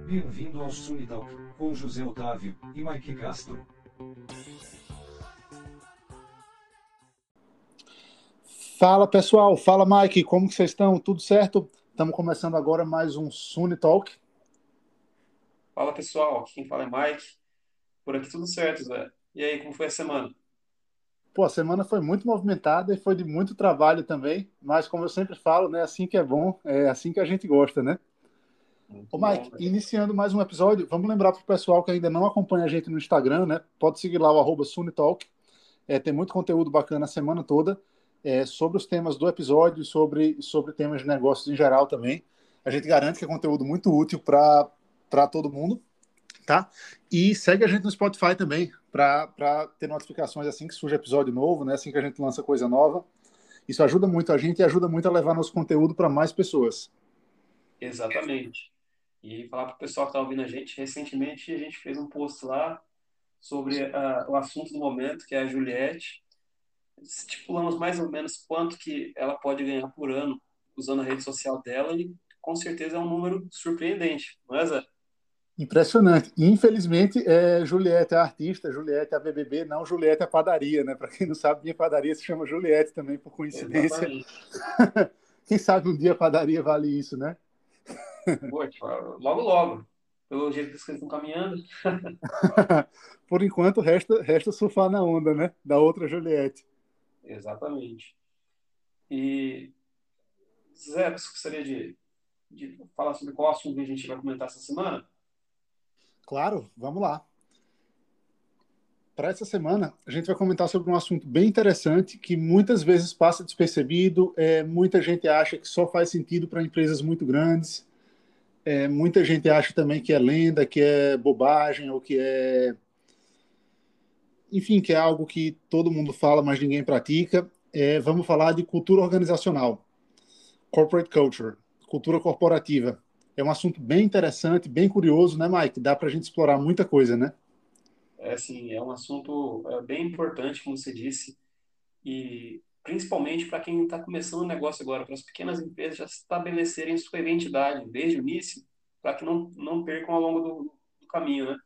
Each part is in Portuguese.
Bem-vindo ao Sunitalk, com José Otávio e Mike Castro. Fala pessoal, fala Mike, como que vocês estão? Tudo certo? Estamos começando agora mais um Sunitalk. Fala pessoal, quem fala é Mike. Por aqui tudo certo, Zé. E aí, como foi a semana? Pô, a semana foi muito movimentada e foi de muito trabalho também, mas como eu sempre falo, né, assim que é bom, é assim que a gente gosta, né? Ô Mike, bom, iniciando mais um episódio, vamos lembrar para o pessoal que ainda não acompanha a gente no Instagram, né? Pode seguir lá o arroba Sunitalk. É, tem muito conteúdo bacana a semana toda é, sobre os temas do episódio, sobre, sobre temas de negócios em geral também. A gente garante que é conteúdo muito útil para todo mundo tá? E segue a gente no Spotify também, para ter notificações assim que surge episódio novo, né? Assim que a gente lança coisa nova. Isso ajuda muito a gente e ajuda muito a levar nosso conteúdo para mais pessoas. Exatamente. E falar para o pessoal que está ouvindo a gente, recentemente a gente fez um post lá sobre uh, o assunto do momento, que é a Juliette. Estipulamos mais ou menos quanto que ela pode ganhar por ano usando a rede social dela e com certeza é um número surpreendente, não é, Zé? Impressionante. Infelizmente, é, Juliette é artista, Juliette é a BBB, não Juliette é a padaria, né? Para quem não sabe, minha padaria se chama Juliette também, por coincidência. quem sabe um dia a padaria vale isso, né? Logo, logo. Pelo jeito que vocês estão caminhando. por enquanto, resta, resta surfar na onda, né? Da outra Juliette. Exatamente. E, Zé, você gostaria de, de falar sobre qual assunto que a gente vai comentar essa semana? Claro, vamos lá. Para essa semana, a gente vai comentar sobre um assunto bem interessante que muitas vezes passa despercebido. É, muita gente acha que só faz sentido para empresas muito grandes. É, muita gente acha também que é lenda, que é bobagem ou que é. Enfim, que é algo que todo mundo fala, mas ninguém pratica. É, vamos falar de cultura organizacional, corporate culture, cultura corporativa é um assunto bem interessante, bem curioso, né, Mike? Dá para a gente explorar muita coisa, né? É, sim, é um assunto é, bem importante, como você disse, e principalmente para quem está começando o negócio agora, para as pequenas empresas já estabelecerem sua identidade desde o início, para que não, não percam ao longo do, do caminho, né?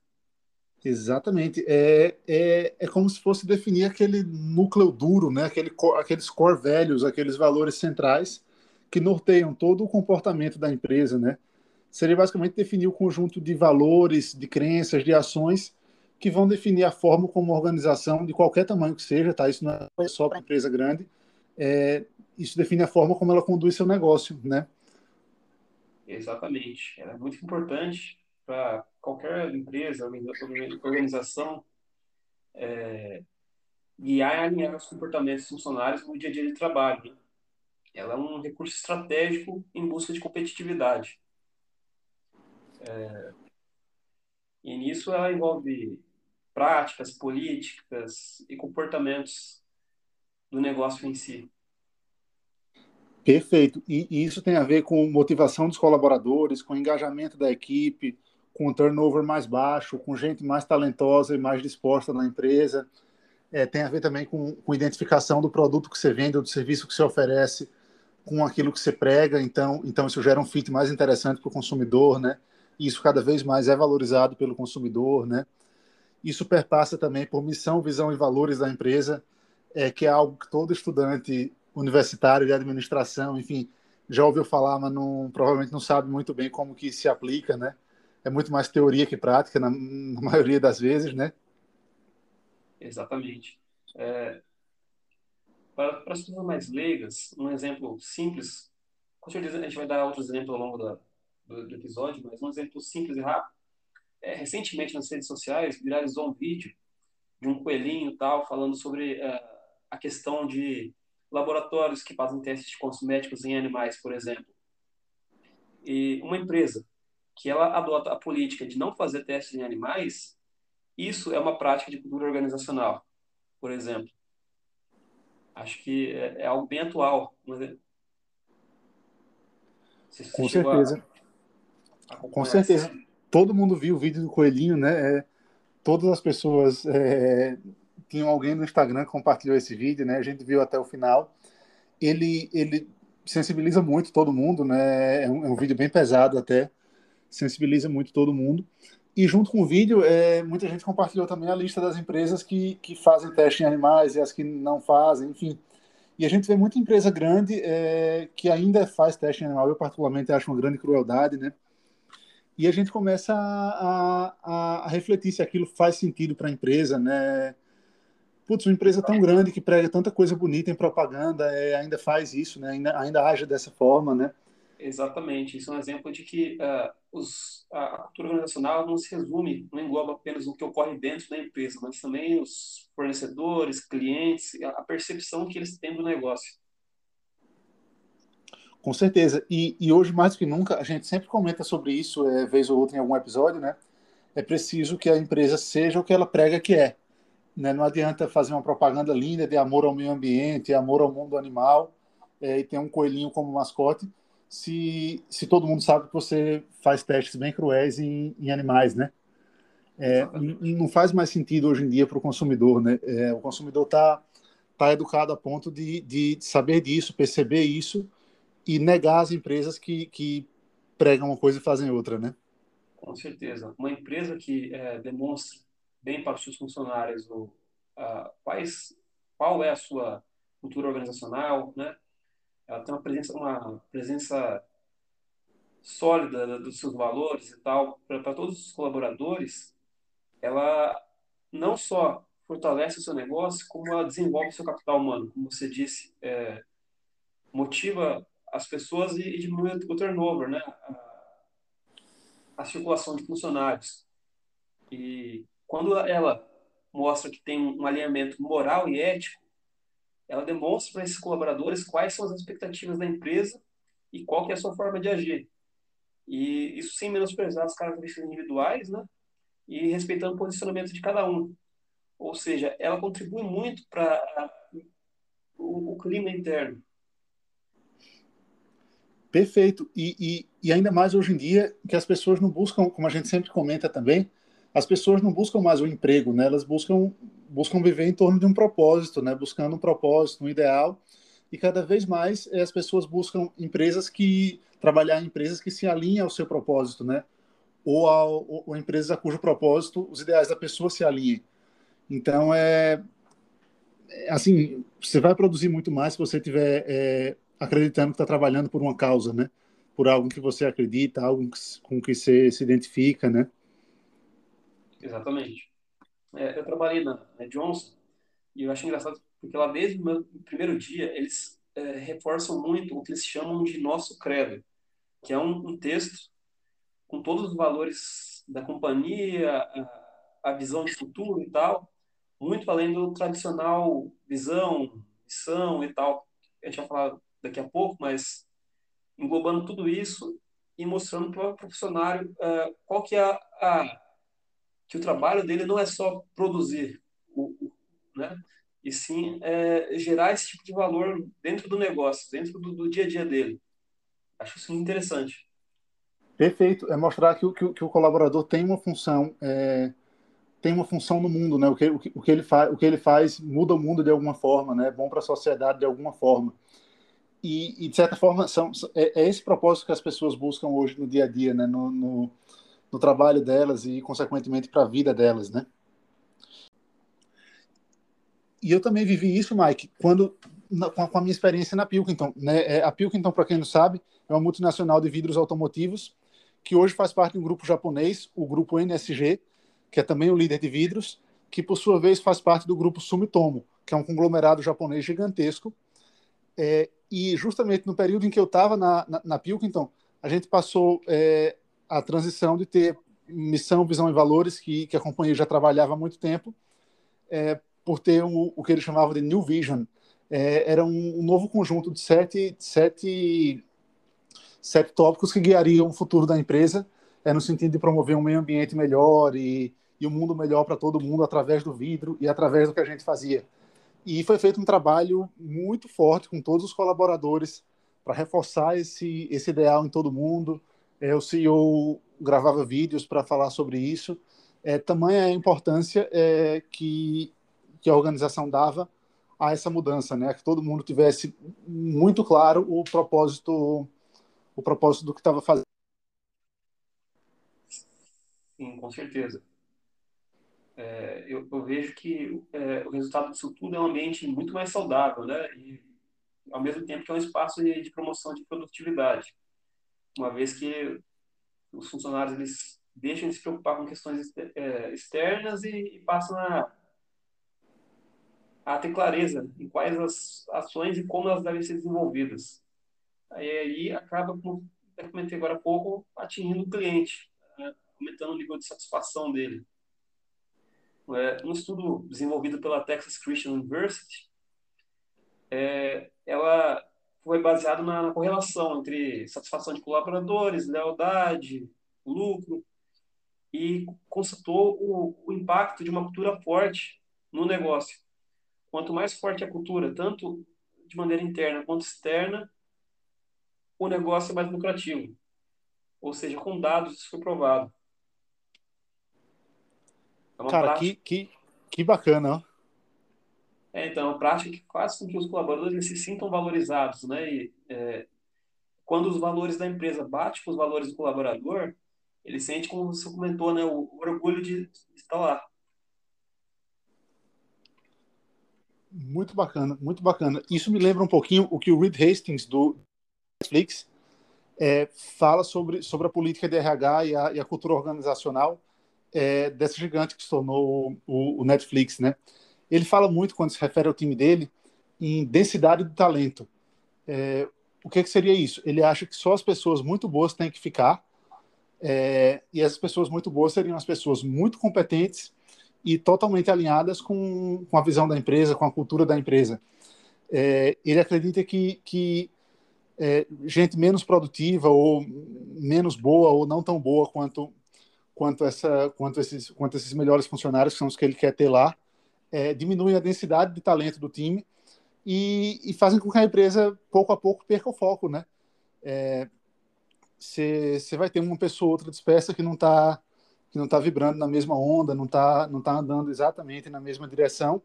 Exatamente. É, é, é como se fosse definir aquele núcleo duro, né? Aquele, aqueles core velhos, aqueles valores centrais que norteiam todo o comportamento da empresa, né? seria basicamente definir o conjunto de valores, de crenças, de ações que vão definir a forma como uma organização, de qualquer tamanho que seja, tá? Isso não é só para empresa grande, é, isso define a forma como ela conduz seu negócio, né? Exatamente. Ela é muito importante para qualquer empresa, organização, é, guiar e alinhar os comportamentos dos funcionários no dia a dia de trabalho. Né? Ela é um recurso estratégico em busca de competitividade. É, e nisso ela envolve práticas, políticas e comportamentos do negócio em si. Perfeito. E, isso tem a ver com motivação dos colaboradores, com engajamento da equipe, com turnover mais baixo, com gente mais talentosa e mais disposta na empresa. É, tem a ver também com, com identificação do produto que você vende ou do serviço que você oferece com aquilo que você prega. Então, então isso gera um fit mais interessante para o consumidor, né? isso cada vez mais é valorizado pelo consumidor, né? Isso perpassa também por missão, visão e valores da empresa, é, que é algo que todo estudante universitário de administração, enfim, já ouviu falar, mas não, provavelmente não sabe muito bem como que se aplica, né? É muito mais teoria que prática, na, na maioria das vezes, né? Exatamente. É, para, para as pessoas mais leigas, um exemplo simples, a gente vai dar outros exemplos ao longo da, do, do episódio, mas um exemplo simples e rápido. É, recentemente nas redes sociais viralizou um vídeo de um coelhinho tal falando sobre uh, a questão de laboratórios que fazem testes de cosméticos em animais, por exemplo. E uma empresa que ela adota a política de não fazer testes em animais, isso é uma prática de cultura organizacional, por exemplo. Acho que é, é algo bem atual. É? Com certeza. A com certeza. Todo mundo viu o vídeo do coelhinho, né? É, todas as pessoas é, tinham alguém no Instagram que compartilhou esse vídeo, né? A gente viu até o final. Ele, ele sensibiliza muito todo mundo, né? É um, é um vídeo bem pesado até. sensibiliza muito todo mundo. E junto com o vídeo, é, muita gente compartilhou também a lista das empresas que, que fazem teste em animais e as que não fazem, enfim. E a gente vê muita empresa grande é, que ainda faz teste em animal. Eu, particularmente, acho uma grande crueldade, né? E a gente começa a, a, a refletir se aquilo faz sentido para a empresa, né? Putz, uma empresa tão grande que prega tanta coisa bonita em propaganda, é, ainda faz isso, né? Ainda, ainda age dessa forma, né? Exatamente. Isso é um exemplo de que uh, os, a, cultura organizacional não se resume, não engloba apenas o que ocorre dentro da empresa, mas também os fornecedores, clientes, a percepção que eles têm do negócio. Com certeza. E, e hoje, mais do que nunca, a gente sempre comenta sobre isso, é, vez ou outra, em algum episódio, né? É preciso que a empresa seja o que ela prega que é. Né? Não adianta fazer uma propaganda linda de amor ao meio ambiente, amor ao mundo animal, é, e ter um coelhinho como mascote, se, se todo mundo sabe que você faz testes bem cruéis em, em animais, né? É, não faz mais sentido hoje em dia para o consumidor, né? É, o consumidor está tá educado a ponto de, de saber disso, perceber isso e negar as empresas que, que pregam uma coisa e fazem outra, né? Com certeza. Uma empresa que é, demonstra bem para os seus funcionários o, quais, qual é a sua cultura organizacional, né? ela tem uma presença, uma presença sólida dos seus valores e tal, para todos os colaboradores, ela não só fortalece o seu negócio, como ela desenvolve o seu capital humano, como você disse, é, motiva as pessoas e, e, diminui o turnover, né? A, a circulação de funcionários. E quando ela mostra que tem um alinhamento moral e ético, ela demonstra para esses colaboradores quais são as expectativas da empresa e qual que é a sua forma de agir. E isso sem menosprezar as características individuais, né? E respeitando o posicionamento de cada um. Ou seja, ela contribui muito para o, o, clima interno. Perfeito. E, e, e ainda mais hoje em dia, que as pessoas não buscam, como a gente sempre comenta também, as pessoas não buscam mais o emprego, né? Elas buscam buscam viver em torno de um propósito, né? Buscando um propósito, um ideal. E cada vez mais eh, as pessoas buscam empresas que trabalhar em empresas que se alinhem ao seu propósito, né? Ou, ao, ou empresas a cujo propósito os ideais da pessoa se alinhem. Então é, é assim, você vai produzir muito mais se você estiver é, acreditando que está trabalhando por uma causa, né? Por algo que você acredita, algo com que você se identifica, né? Exatamente é, eu trabalhei na, na, Johnson e eu acho engraçado porque lá desde o meu primeiro dia eles é, reforçam muito o que eles chamam de nosso credo, que é um, um texto com todos os valores da companhia, a, a, visão de futuro e tal, muito além do tradicional visão, missão e tal. A gente vai falar daqui a pouco, mas englobando tudo isso e mostrando para o profissionário uh, qual que é a, a que o trabalho dele não é só produzir, o, o, né? e sim é, gerar esse tipo de valor dentro do negócio, dentro do, do dia a dia dele. Acho isso interessante. Perfeito. É mostrar que, que, que o colaborador tem uma função, é, tem uma função no mundo, né? O que, o que, o que ele faz, o que ele faz muda o mundo de alguma forma, né? É bom para a sociedade de alguma forma. E, e, de certa forma são, é, é, esse propósito que as pessoas buscam hoje no dia a dia, né? No, no, no trabalho delas e, consequentemente, para a vida delas, né? E eu também vivi isso, Mike, quando com a minha experiência na Pilkington. Né? É, a Pilkington, para quem não sabe, é uma multinacional de vidros automotivos que hoje faz parte de um grupo japonês, o grupo NSG, que é também o líder de vidros, que por sua vez faz parte do grupo Sumitomo, que é um conglomerado japonês gigantesco. É, e justamente no período em que eu estava na, na, na, Pilkington, a gente passou é, a transição de ter missão, visão e valores, que, que a companhia já trabalhava há muito tempo, é, por ter um, o que eles chamavam de New Vision. É, era um, um, novo conjunto de sete, sete, sete tópicos que guiariam o futuro da empresa, é, no sentido de promover um meio ambiente melhor e, e um mundo melhor para todo mundo através do vidro e através do que a gente fazia. E foi feito um trabalho muito forte com todos os colaboradores para reforçar esse, esse ideal em todo mundo, é, o CEO gravava vídeos para falar sobre isso. É, tamanha a importância é, que, que a organização dava a essa mudança, né? Que todo mundo tivesse muito claro o propósito, o propósito do que estava fazendo. Sim, com certeza. É, eu, eu, vejo que é, o resultado disso tudo é um ambiente muito mais saudável, né? E, ao mesmo tempo que é um espaço de, de promoção de produtividade, uma vez que os funcionários eles deixam de se preocupar com questões é, externas e, e passam a, a ter clareza em quais as ações e como elas devem ser desenvolvidas. Aí, aí acaba, como eu comentei agora há pouco, atingindo o cliente, né? aumentando o nível de satisfação dele. É, um estudo desenvolvido pela Texas Christian University, é, ela foi baseado na, na, correlação entre satisfação de colaboradores, lealdade, lucro, e constatou o, o impacto de uma cultura forte no negócio. Quanto mais forte a cultura, tanto de maneira interna quanto externa, o negócio é mais lucrativo. Ou seja, com dados isso foi provado. É Cara, prática... que, que, que bacana, ó. É, então, é uma prática que faz com que os colaboradores se sintam valorizados, né? E, é, quando os valores da empresa batem com os valores do colaborador, ele sente, como você comentou, né, o, o orgulho de estar lá. Muito bacana, muito bacana. Isso me lembra um pouquinho o que o Reed Hastings do Netflix é, fala sobre, sobre a política de RH e a, e a cultura organizacional é, dessa gigante que se tornou o, o, Netflix, né? Ele fala muito quando se refere ao time dele em densidade de talento. É, o que, que, seria isso? Ele acha que só as pessoas muito boas têm que ficar é, e essas pessoas muito boas seriam as pessoas muito competentes e totalmente alinhadas com, com a visão da empresa, com a cultura da empresa. É, ele acredita que, que é, gente menos produtiva ou menos boa ou não tão boa quanto quanto essa quanto esses quanto esses melhores funcionários que são os que ele quer ter lá é, diminuem a densidade de talento do time e, e, fazem com que a empresa pouco a pouco perca o foco, né? Você é, vai ter uma pessoa outra dispersa que não está que não está vibrando na mesma onda, não está não tá andando exatamente na mesma direção.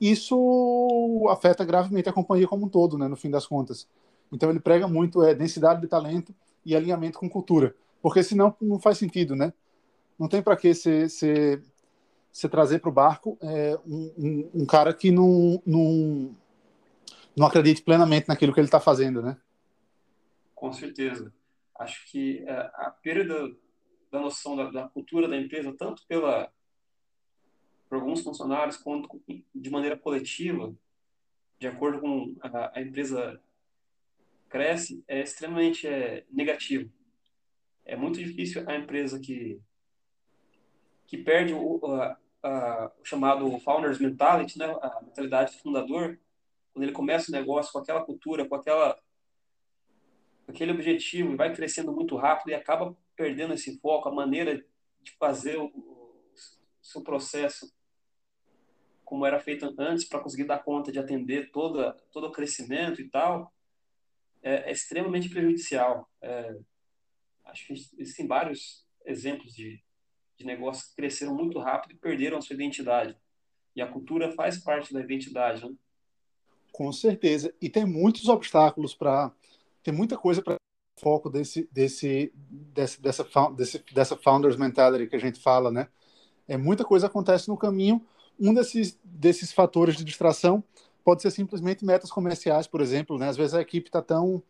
Isso afeta gravemente a companhia como um todo, né, no fim das contas. Então ele prega muito é, densidade de talento e alinhamento com cultura, porque senão não faz sentido, né? Não tem para que você trazer para o barco é, um, um, um, cara que não, não, não acredite plenamente naquilo que ele está fazendo, né? Com certeza. Acho que é, a perda da noção da, da cultura da empresa, tanto pela por alguns funcionários quanto de maneira coletiva, de acordo com a, a empresa cresce, é extremamente é, negativo. É muito difícil a empresa que que perde o, a, a, o chamado founders mentality, né, a mentalidade do fundador, quando ele começa o negócio com aquela cultura, com aquela aquele objetivo e vai crescendo muito rápido e acaba perdendo esse foco, a maneira de fazer o, o seu processo como era feito antes para conseguir dar conta de atender toda, todo o crescimento e tal, é, é extremamente prejudicial. É, acho que existem vários exemplos de, de negócios que cresceram muito rápido e perderam a sua identidade. E a cultura faz parte da identidade, né? Com certeza. E tem muitos obstáculos para. Tem muita coisa para foco desse, desse, desse, dessa, desse, dessa founders mentality que a gente fala, né? É, muita coisa acontece no caminho. Um desses, desses fatores de distração pode ser simplesmente metas comerciais, por exemplo. Né? Às vezes a equipe está tão,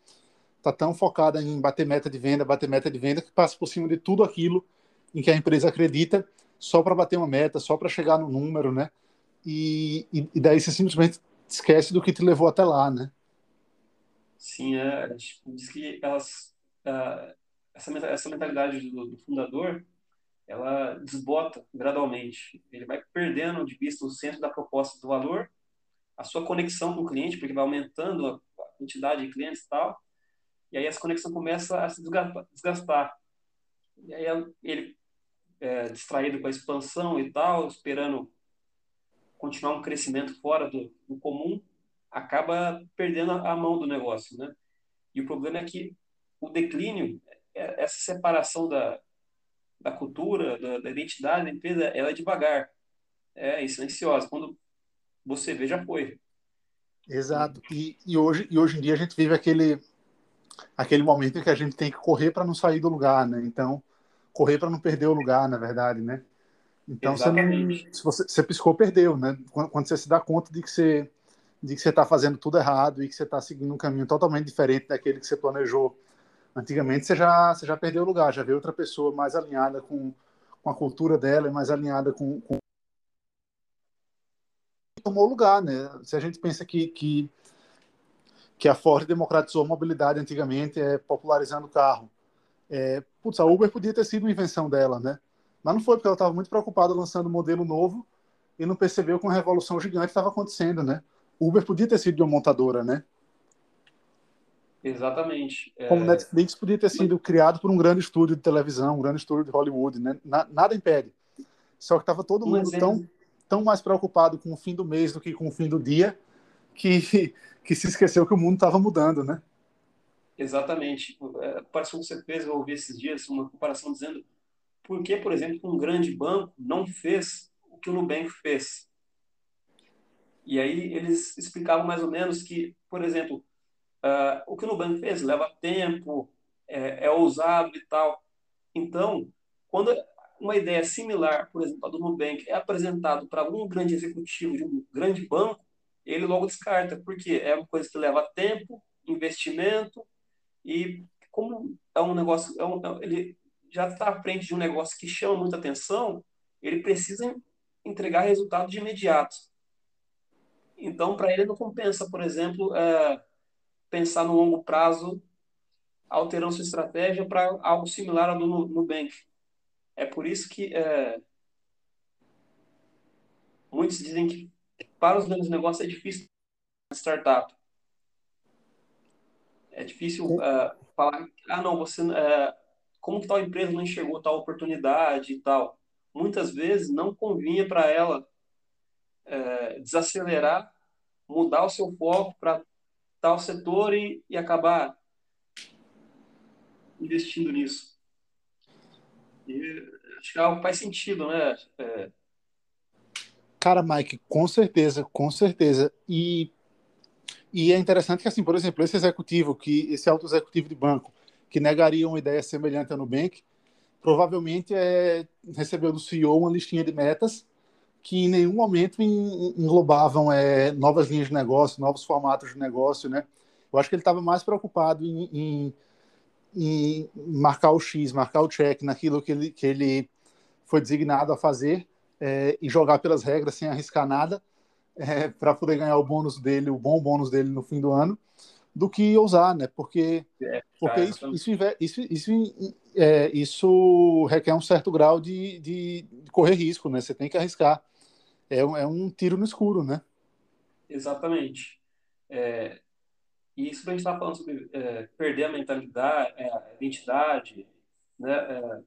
tá tão focada em bater meta de venda, bater meta de venda, que passa por cima de tudo aquilo em que a empresa acredita, só para bater uma meta, só para chegar no número, né? E, e, e, daí você simplesmente esquece do que te levou até lá, né? Sim, é, diz que elas, uh, essa, essa mentalidade do, do fundador, ela desbota gradualmente. Ele vai perdendo de vista o centro da proposta do valor a sua conexão com o cliente, porque vai aumentando a quantidade de clientes e tal, e aí essa conexão começa a se desgastar. E aí ele, é, distraído com a expansão e tal, esperando continuar um crescimento fora do, do comum, acaba perdendo a mão do negócio, né? E o problema é que o declínio, é, essa separação da, da cultura, da, da identidade da empresa, ela é devagar, é silenciosa. Quando você vê, já foi. Exato. E, e, hoje, e hoje em dia a gente vive aquele, aquele momento em que a gente tem que correr para não sair do lugar, né? Então, correr para não perder o lugar, na verdade, né? Então, você, não, se você, você piscou, perdeu, né? Quando, quando, você se dá conta de que você de que você está fazendo tudo errado e que você está seguindo um caminho totalmente diferente daquele que você planejou antigamente, você já, você já perdeu o lugar, já vê outra pessoa mais alinhada com, com a cultura dela, mais alinhada com, com... tomou lugar, né? Se a gente pensa que, que que a Ford democratizou a mobilidade antigamente, é, popularizando o carro. É, putz, a Uber podia ter sido uma invenção dela, né? Mas não foi, porque ela estava muito preocupada lançando um modelo novo e não percebeu que uma revolução gigante estava acontecendo, né? Uber podia ter sido de uma montadora, né? Exatamente. É... Como Netflix podia ter sido criado por um grande estúdio de televisão, um grande estúdio de Hollywood, né? nada impede. Só que estava todo mundo tão, tão mais preocupado com o fim do mês do que com o fim do dia que, que se esqueceu que o mundo estava mudando, né? Exatamente. É, comparação que você fez, eu ouvi esses dias, uma comparação dizendo por que, por exemplo, um grande banco não fez o que o Nubank fez. E aí eles explicavam mais ou menos que, por exemplo, uh, o que o Nubank fez leva tempo, é, é ousado e tal. Então, quando uma ideia similar, por exemplo, a do Nubank, é apresentado para algum grande executivo de um grande banco, ele logo descarta, porque é uma coisa que leva tempo, investimento, e como é um negócio, é um, é ele já está à frente de um negócio que chama muita atenção, ele precisa entregar resultado de imediato. Então, para ele não compensa, por exemplo, é, pensar no longo prazo, alterando sua estratégia para algo similar ao do Nubank. É por isso que é, muitos dizem que para os grandes negócios é difícil startup. É difícil uh, falar, ah, não, você, uh, como tal empresa não enxergou tal oportunidade e tal. Muitas vezes não convinha para ela uh, desacelerar, mudar o seu foco para tal setor e, e acabar investindo nisso. E acho que é faz sentido, né? É, Cara, Mike, com certeza, com certeza. E, e é interessante que, assim, por exemplo, esse executivo, que esse alto executivo de banco, que negaria uma ideia semelhante ao Nubank, provavelmente é, recebeu do CEO uma listinha de metas que em nenhum momento englobavam é, novas linhas de negócio, novos formatos de negócio, né? Eu acho que ele estava mais preocupado em, em, em, marcar o X, marcar o check naquilo que ele, que ele foi designado a fazer, é, e jogar pelas regras sem arriscar nada é, para poder ganhar o bônus dele, o bom bônus dele no fim do ano, do que ousar, né? Porque, é, porque isso, isso, isso, isso, é, isso, requer um certo grau de, de, correr risco, né? Você tem que arriscar. É, é um tiro no escuro, né? Exatamente. É, e isso que a gente está falando sobre é, perder a mentalidade, é, a identidade, né? É,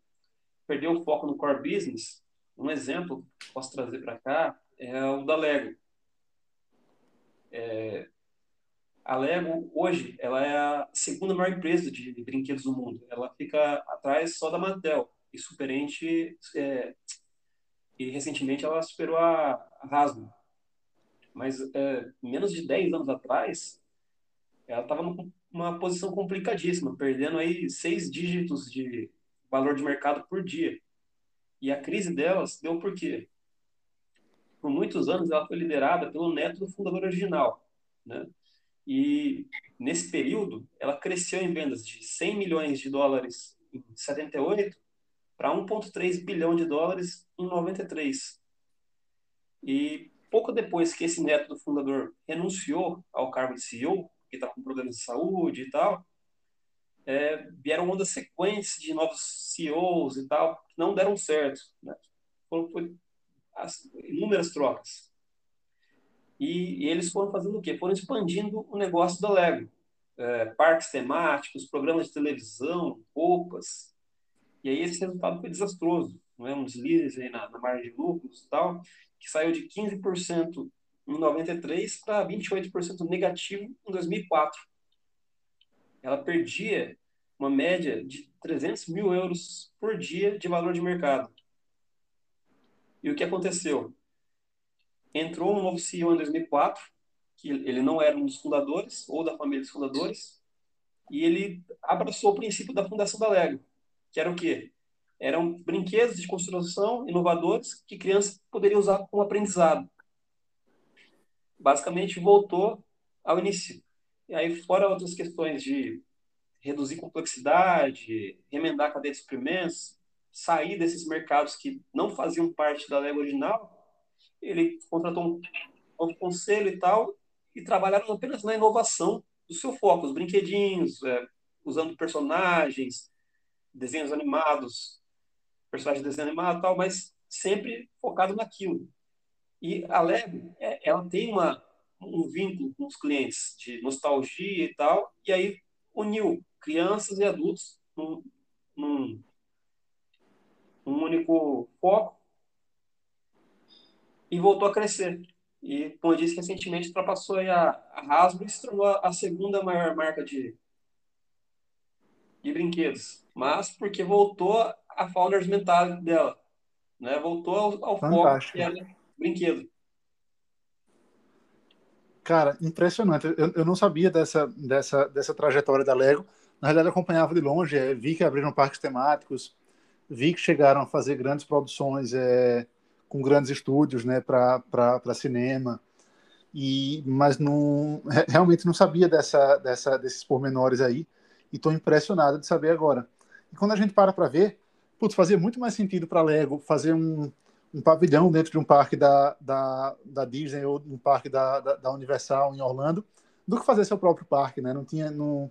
perder o foco no core business, um exemplo que posso trazer para cá é o da Lego. É, a Lego, hoje, ela é a segunda maior empresa de, brinquedos do mundo. Ela fica atrás só da Mattel. E superente... É, e recentemente ela superou a, a Hasbro. Mas é, menos de 10 anos atrás, ela estava numa posição complicadíssima, perdendo aí seis dígitos de valor de mercado por dia. E a crise delas deu por quê? Por muitos anos ela foi liderada pelo neto do fundador original, né? E nesse período ela cresceu em vendas de 100 milhões de dólares em 78 para 1.3 bilhão de dólares em 93. E pouco depois que esse neto do fundador renunciou ao cargo de CEO, que estava com problemas de saúde e tal, é, vieram uma das sequências de novos CEOs e tal, que não deram certo. Né? Foram, foi as, inúmeras trocas. E, e, eles foram fazendo o quê? Foram expandindo o negócio da Lego. É, parques temáticos, programas de televisão, roupas. E aí esse resultado foi desastroso. Não é? Um deslize na, na margem de lucros e tal, que saiu de 15% em 93 para 28% negativo em 2004 ela perdia uma média de 300 mil euros por dia de valor de mercado. E o que aconteceu? Entrou um novo CEO em 2004, que ele não era um dos fundadores, ou da família dos fundadores, e ele abraçou o princípio da fundação da Lego, que era o quê? Eram brinquedos de construção inovadores que crianças poderiam usar como aprendizado. Basicamente, voltou ao início. E aí, fora outras questões de reduzir complexidade, remendar a cadeia de suprimentos, sair desses mercados que não faziam parte da Lego original, ele contratou um novo conselho e tal, e trabalharam apenas na inovação do seu foco, os brinquedinhos, é, usando personagens, desenhos animados, personagens de desenho animado e tal, mas sempre focado naquilo. E a Lego, é, ela tem uma, um vínculo com os clientes de nostalgia e tal, e aí uniu crianças e adultos num, num, num único foco e voltou a crescer. E, como eu disse, recentemente ultrapassou a, a Hasbro e se tornou a segunda maior marca de, de brinquedos. Mas porque voltou a founders mentality dela. Né? Voltou ao, ao foco que era brinquedo. Cara, impressionante. Eu, eu não sabia dessa, dessa, dessa trajetória da Lego. Na realidade, acompanhava de longe. É, vi que abriram parques temáticos, vi que chegaram a fazer grandes produções é, com grandes estúdios né, para cinema. E, mas não, realmente não sabia dessa, dessa, desses pormenores aí. E estou impressionado de saber agora. E quando a gente para para ver, putz, fazia muito mais sentido para Lego fazer um, um pavilhão dentro de um parque da, da, da Disney ou um parque da, da, da, Universal em Orlando do que fazer seu próprio parque, né? Não tinha, não,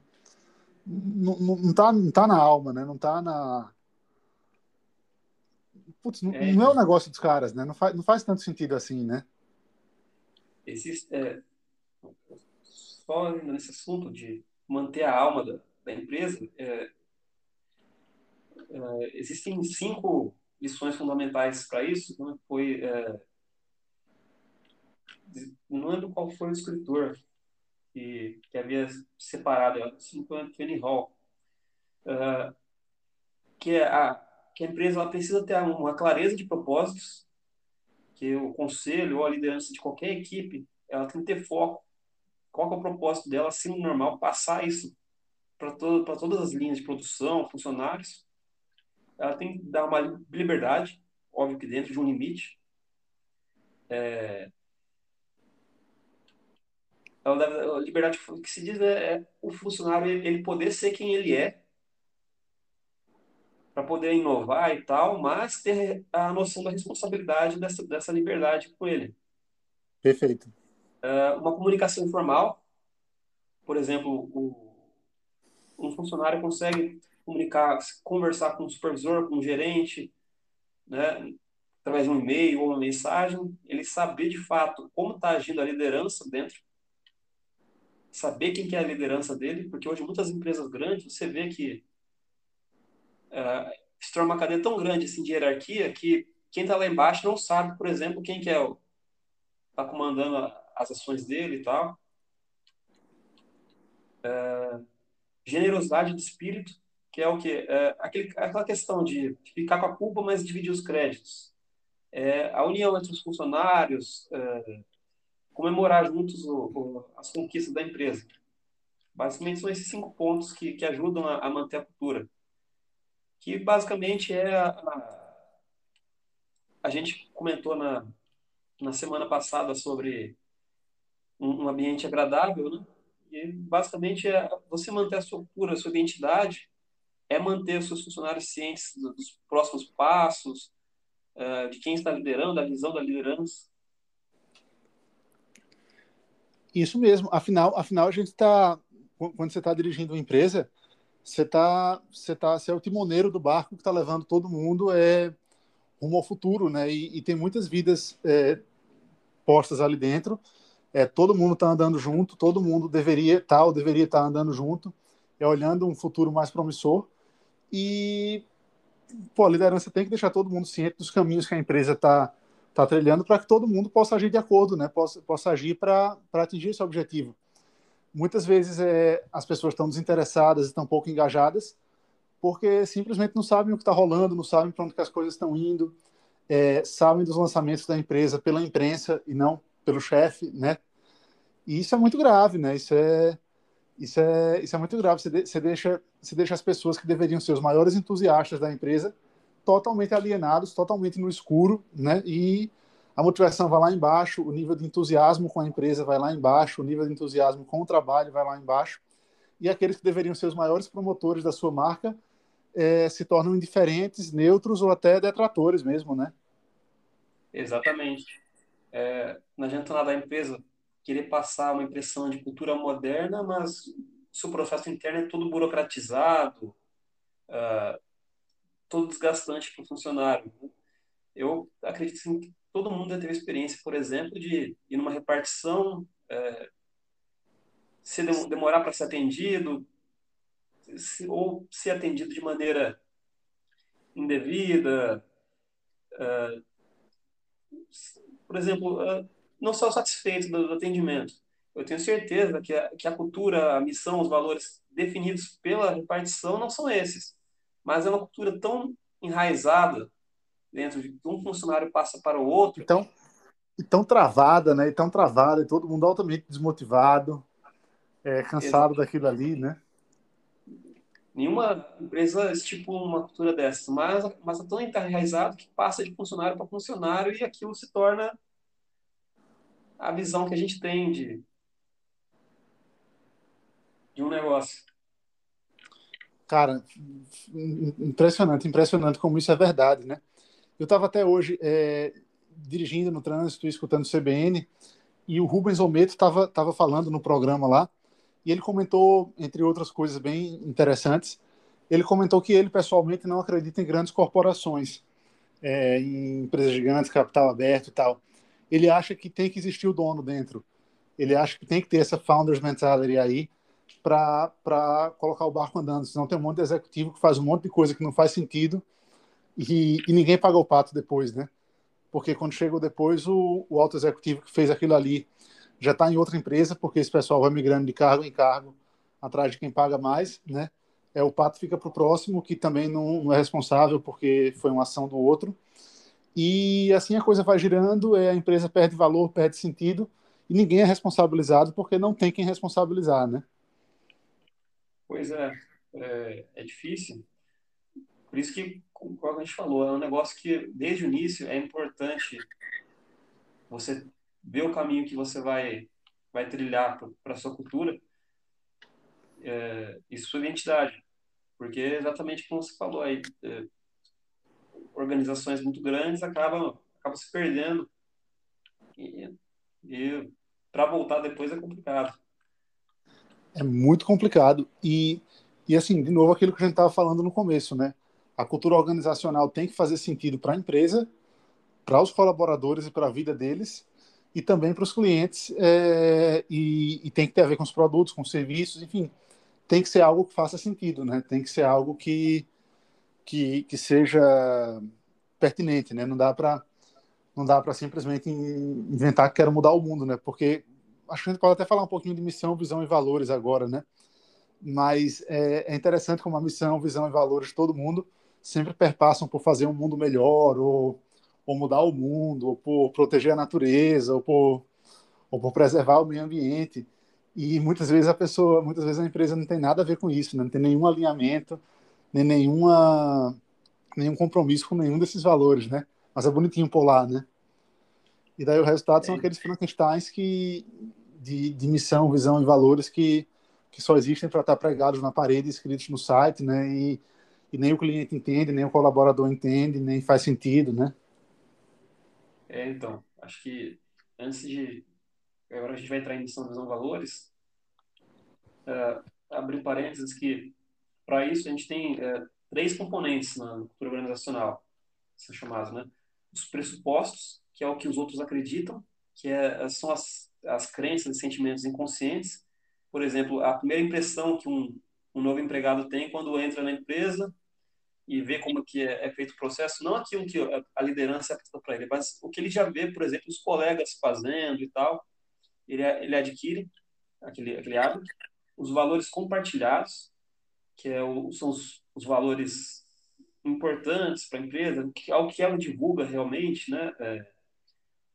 não, não, tá, não tá na alma, né? Não tá na... Putz, não é, não é o negócio dos caras, né? Não faz, não faz tanto sentido assim, né? Esse, é, só nesse assunto de manter a alma da, da empresa, é, é, existem cinco lições fundamentais para isso. Né? Foi, é, não lembro qual foi o escritor que, que havia separado, assim, foi Anthony Hall, uh, que é a, que a empresa ela precisa ter uma clareza de propósitos, que o conselho ou a liderança de qualquer equipe ela tem que ter foco. Qual é o propósito dela, assim, normal, passar isso para todo, todas as linhas de produção, funcionários, ela tem que dar uma liberdade, óbvio que dentro de um limite. É, ela deve, a liberdade que se diz é, é o funcionário ele poder ser quem ele é para poder inovar e tal, mas ter a noção da responsabilidade dessa, dessa liberdade com ele. Perfeito. É, uma comunicação informal, por exemplo, o, um funcionário consegue comunicar, conversar com o supervisor, com o gerente, né, através de um e-mail ou uma mensagem, ele saber de fato como está agindo a liderança dentro, saber quem que é a liderança dele, porque hoje muitas empresas grandes você vê que uh, se torna uma cadeia tão grande assim, de hierarquia que quem está lá embaixo não sabe, por exemplo, quem que é o está comandando as ações dele e tal. Uh, generosidade de espírito que é o que é, aquele, aquela questão de ficar com a culpa, mas dividir os créditos. É, a união entre os funcionários, é, comemorar juntos o, o, as conquistas da empresa. Basicamente são esses cinco pontos que, que ajudam a, a manter a cultura. Que basicamente é a, a, a gente comentou na, na semana passada sobre um, um ambiente agradável, né? E basicamente é você manter a sua cultura, a sua identidade é manter os seus funcionários cientes dos próximos passos, é, de quem está liderando, da visão da liderança. Isso mesmo. Afinal, afinal a gente está, quando você está dirigindo uma empresa, você tá, você tá, você é o timoneiro do barco que está levando todo mundo é rumo ao futuro, né? E, e tem muitas vidas é, postas ali dentro. É, todo mundo está andando junto, todo mundo deveria estar tá, ou deveria estar tá andando junto, é olhando um futuro mais promissor. E pô, a liderança tem que deixar todo mundo ciente dos caminhos que a empresa está tá trilhando para que todo mundo possa agir de acordo, né? possa, possa agir para atingir esse objetivo. Muitas vezes é, as pessoas estão desinteressadas, estão pouco engajadas, porque simplesmente não sabem o que está rolando, não sabem para onde as coisas estão indo, é, sabem dos lançamentos da empresa pela imprensa e não pelo chefe, né? E isso é muito grave, né? Isso é, isso é, isso é muito grave. Você, de, você, deixa, você deixa as pessoas que deveriam ser os maiores entusiastas da empresa totalmente alienados, totalmente no escuro, né? E a motivação vai lá embaixo, o nível de entusiasmo com a empresa vai lá embaixo, o nível de entusiasmo com o trabalho vai lá embaixo, e aqueles que deveriam ser os maiores promotores da sua marca é, se tornam indiferentes, neutros ou até detratores mesmo, né? Exatamente. É, não adianta nada a empresa querer passar uma impressão de cultura moderna, mas o seu processo interno é todo burocratizado, uh, todo desgastante para o funcionário. Né? Eu acredito sim, que todo mundo já teve experiência, por exemplo, de ir numa repartição, é, se demorar para ser atendido, se, ou ser atendido de maneira indevida. É, por exemplo, é, não são satisfeitos do, do, atendimento. Eu tenho certeza que a, que a cultura, a missão, os valores definidos pela repartição não são esses. Mas é uma cultura tão enraizada dentro de um funcionário passa para o outro. Então, e tão travada, né? E tão travada, e todo mundo altamente desmotivado, é, cansado daquilo ali, né? Nenhuma empresa estipula uma cultura dessa, mas, mas é tão enraizado que passa de funcionário para funcionário e aquilo se torna a visão que a gente tem de, de um negócio. Cara, impressionante, impressionante como isso é verdade, né? Eu estava até hoje é, dirigindo no trânsito escutando CBN, e o Rubens Ometo estava tava falando no programa lá, e ele comentou, entre outras coisas bem interessantes, ele comentou que ele pessoalmente não acredita em grandes corporações, é, em empresas gigantes, capital aberto e tal. Ele acha que tem que existir o dono dentro. Ele acha que tem que ter essa founders mentality aí para colocar o barco andando. Senão tem um monte de executivo que faz um monte de coisa que não faz sentido e, e ninguém paga o pato depois, né? Porque quando chega depois, o, o alto executivo que fez aquilo ali já está em outra empresa, porque esse pessoal vai migrando de cargo em cargo atrás de quem paga mais, né? É, o pato fica para o próximo, que também não, não, é responsável porque foi uma ação do outro. E assim a coisa vai girando, é, a empresa perde valor, perde sentido, e ninguém é responsabilizado porque não tem quem responsabilizar, né? Pois é, é, é difícil. Por isso que, como a gente falou, é um negócio que, desde o início, é importante você ver o caminho que você vai, vai trilhar para a sua cultura é, e sua identidade. Porque, exatamente como você falou aí, é, organizações muito grandes acabam, acabam se perdendo. E, e para voltar depois é complicado. É muito complicado. E, e assim, de novo, aquilo que a gente estava falando no começo, né? A cultura organizacional tem que fazer sentido para a empresa, para os colaboradores e para a vida deles, e também para os clientes, é, e, e, tem que ter a ver com os produtos, com os serviços, enfim, tem que ser algo que faça sentido, né? Tem que ser algo que, que, que seja pertinente, né? Não dá para não dá para simplesmente inventar que quero mudar o mundo, né? Porque acho que a gente pode até falar um pouquinho de missão, visão e valores agora, né? Mas é, é interessante como a missão, visão e valores todo mundo sempre perpassam por fazer um mundo melhor, ou, ou mudar o mundo, ou por proteger a natureza, ou por, ou por preservar o meio ambiente. E muitas vezes a pessoa, muitas vezes a empresa não tem nada a ver com isso, né? não tem nenhum alinhamento, nem nenhuma, nenhum compromisso com nenhum desses valores, né? Mas é bonitinho por lá, né? E daí o resultado é. são aqueles Frankensteins que, de, de missão, visão e valores que, que só existem para estar pregados na parede, escritos no site, né? E, e nem o cliente entende, nem o colaborador entende, nem faz sentido, né? É, então, acho que antes de. Agora a gente vai entrar em missão, visão, valores. Uh, abrir parênteses que, para isso, a gente tem uh, três componentes na cultura organizacional, são chamados, né? Os pressupostos, que é o que os outros acreditam, que é, são as, as crenças e sentimentos inconscientes. Por exemplo, a primeira impressão que um, um novo empregado tem quando entra na empresa e vê como que é, é feito o processo, não aquilo que a liderança apresenta para ele, mas o que ele já vê, por exemplo, os colegas fazendo e tal, ele, ele adquire aquele, aquele hábito, os valores compartilhados, que é o, são os, os valores importantes para a empresa, que, ao que ela divulga realmente, né, é,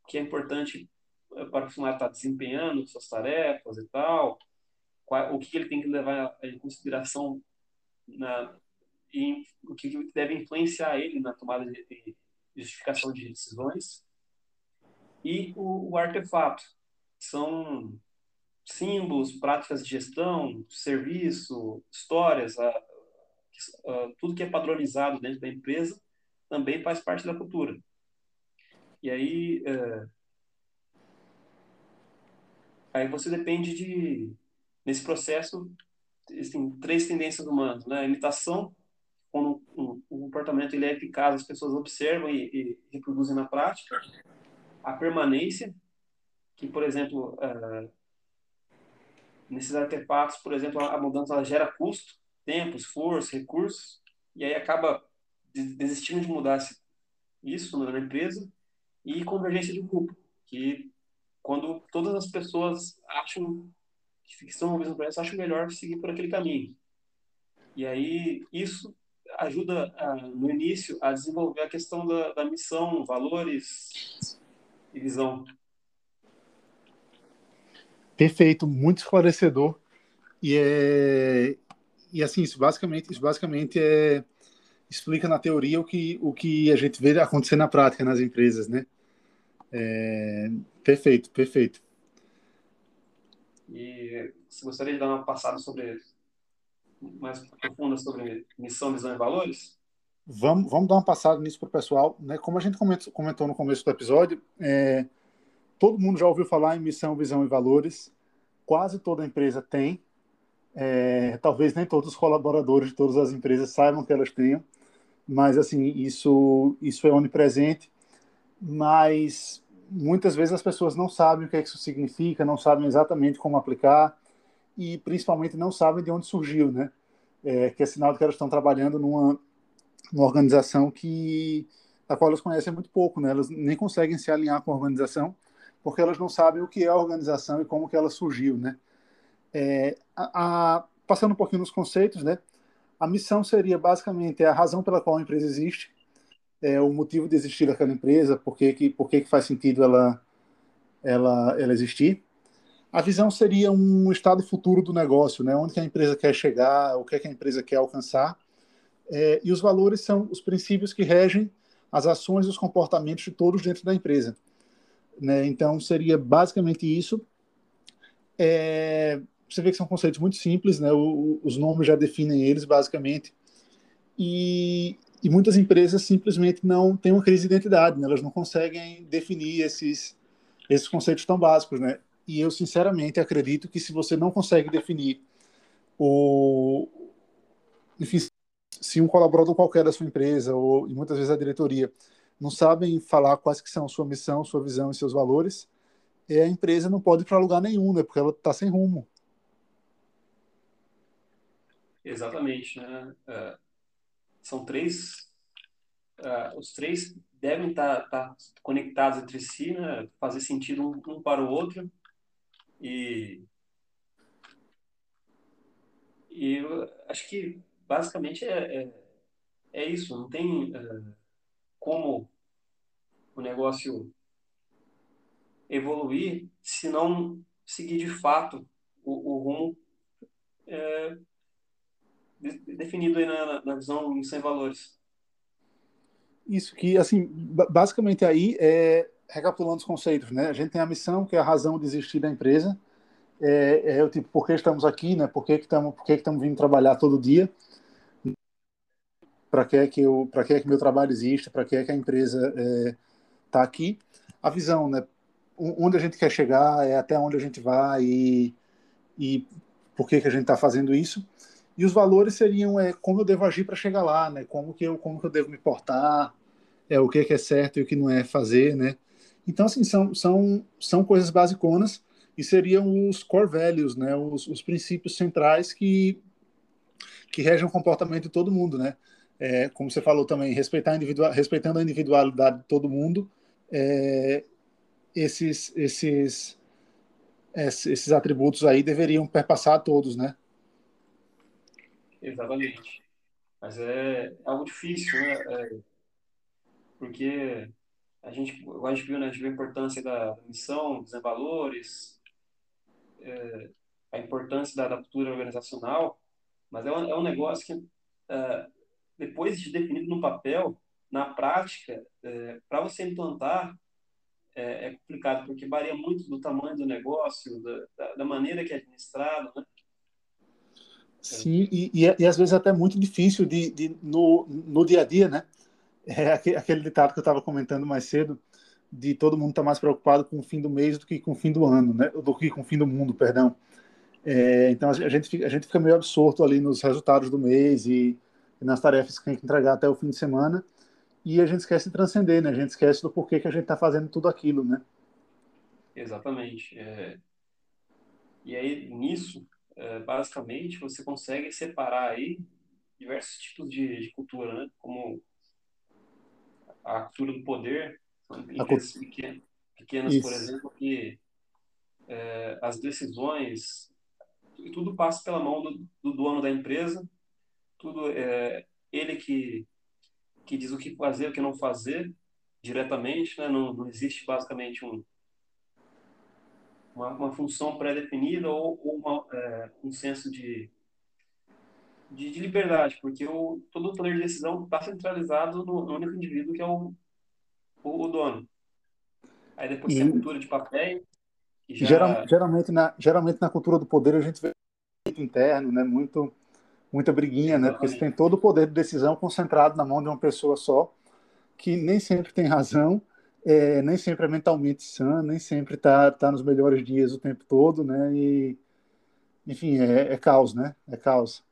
que é importante é, para o funcionário estar desempenhando suas tarefas e tal, qual, o que ele tem que levar em consideração na, e o que deve influenciar ele na tomada de, de justificação de decisões. E o, o artefato são símbolos, práticas de gestão, serviço, histórias, a, a, tudo que é padronizado dentro da empresa também faz parte da cultura. E aí, é, aí você depende de, nesse processo, existem três tendências humanas, né? Imitação, quando um comportamento ele é eficaz, as pessoas observam e, e reproduzem na prática. A permanência, que, por exemplo, uh, nesses artefatos, por exemplo, a mudança gera custo, tempo, esforço, recursos, e aí acaba desistindo de mudar isso na empresa, e convergência de grupo, que quando todas as pessoas acham que estão no processo acham melhor seguir por aquele caminho. E aí isso ajuda a, no início a desenvolver a questão da, da missão, valores e visão. Perfeito, muito esclarecedor. E é e assim, isso basicamente, isso basicamente é explica na teoria o que o que a gente vê acontecer na prática nas empresas, né? É, perfeito, perfeito. E você gostaria de dar uma passada sobre mais profunda sobre missão, visão e valores? Vamos, vamos dar uma passada nisso para o pessoal. Né? Como a gente comentou, no começo do episódio, é, todo mundo já ouviu falar em missão, visão e valores. Quase toda empresa tem. É, talvez nem todos os colaboradores de todas as empresas saibam que elas tenham, mas assim isso isso é onipresente. Mas muitas vezes as pessoas não sabem o que, é que isso significa, não sabem exatamente como aplicar e principalmente não sabem de onde surgiu, né? É, que é sinal de que elas estão trabalhando numa, numa organização que a qual elas conhecem muito pouco, né? Elas nem conseguem se alinhar com a organização porque elas não sabem o que é a organização e como que ela surgiu, né? É, a, a, passando um pouquinho nos conceitos, né? A missão seria basicamente a razão pela qual a empresa existe, é, o motivo de existir daquela empresa, por que, que, por que, que faz sentido ela, ela, ela existir. A visão seria um estado futuro do negócio, né? onde a empresa quer chegar, o que, é que a empresa quer alcançar. É, e os valores são os princípios que regem as ações e os comportamentos de todos dentro da empresa. Né? Então, seria basicamente isso. É, você vê que são conceitos muito simples, né? O, os nomes já definem eles, basicamente. E, e muitas empresas simplesmente não têm uma crise de identidade, né? elas não conseguem definir esses, esses conceitos tão básicos. Né? E eu, sinceramente, acredito que se você não consegue definir o. Enfim, se um colaborador qualquer da sua empresa, ou muitas vezes a diretoria, não sabem falar quais que são sua missão, sua visão e seus valores, é, a empresa não pode ir para lugar nenhum, né? porque ela está sem rumo. Exatamente. Né? É, são três, uh, os três devem estar, tá, tá conectados entre si, né? fazer sentido um, um, para o outro e e eu acho que basicamente é, é, é isso, não tem uh, como o negócio evoluir se não seguir de fato o, o rumo é, definido aí na, na visão sem valores. Isso que, assim, basicamente aí, é, recapitulando os conceitos, né? A gente tem a missão, que é a razão de existir da empresa, é, é o tipo, por que estamos aqui, né? Por que, estamos, por que, estamos vindo trabalhar todo dia? Para que é que para que é que meu trabalho existe? Para que é que a empresa está é, aqui? A visão, né? Onde a gente quer chegar, é até onde a gente vai e, e por que que a gente está fazendo isso? E os valores seriam é, como eu devo agir para chegar lá, né? Como que eu como que eu devo me portar, é o que é certo e o que não é fazer, né? Então assim são são são coisas basiconas e seriam os core values, né? Os, os princípios centrais que que regem o comportamento de todo mundo, né? É, como você falou também, respeitar individual, respeitando a individualidade de todo mundo, é, esses esses esses atributos aí deveriam perpassar a todos, né? Exatamente. Mas é algo difícil, né? É, porque a gente, a gente viu, né, a gente viu a importância da missão, dos valores, é, a importância da, da cultura organizacional, mas é um, é um negócio que é, depois de definido no papel, na prática, é, para você implantar, é, é, complicado, porque varia muito do tamanho do negócio, da, da maneira que é administrado, né? Sim, e, e, e, às vezes até muito difícil de, de no, no dia a dia, né? É aquele ditado que eu estava comentando mais cedo, de todo mundo estar tá mais preocupado com o fim do mês do que com o fim do ano, né? Do que com o fim do mundo, perdão. É, então a gente, fica, a gente fica meio absorto ali nos resultados do mês e, e, nas tarefas que tem que entregar até o fim de semana e a gente esquece de transcender, né? A gente esquece do porquê que a gente está fazendo tudo aquilo, né? Exatamente. É... E aí nisso é, basicamente, você consegue separar aí diversos tipos de, de cultura, né? Como a cultura do poder, empresas pequenas, pequenas por exemplo, que é, as decisões, tudo passa pela mão do, do dono da empresa, tudo é ele que, que diz o que fazer, o que não fazer, diretamente, né? não, não existe basicamente um, uma, uma função pré-definida ou, ou uma, é, um senso de, de, de, liberdade, porque o, todo o poder de decisão está centralizado no, no, único indivíduo que é o, o, o dono. Aí depois e, tem a cultura de papel. Já... Geral, geralmente, na, geralmente na cultura do poder a gente vê muito interno, né? muito, muita briguinha, né? porque você tem todo o poder de decisão concentrado na mão de uma pessoa só, que nem sempre tem razão é, nem sempre é mentalmente sã, nem sempre está tá nos melhores dias o tempo todo, né? E, enfim, é, é caos, né? É caos.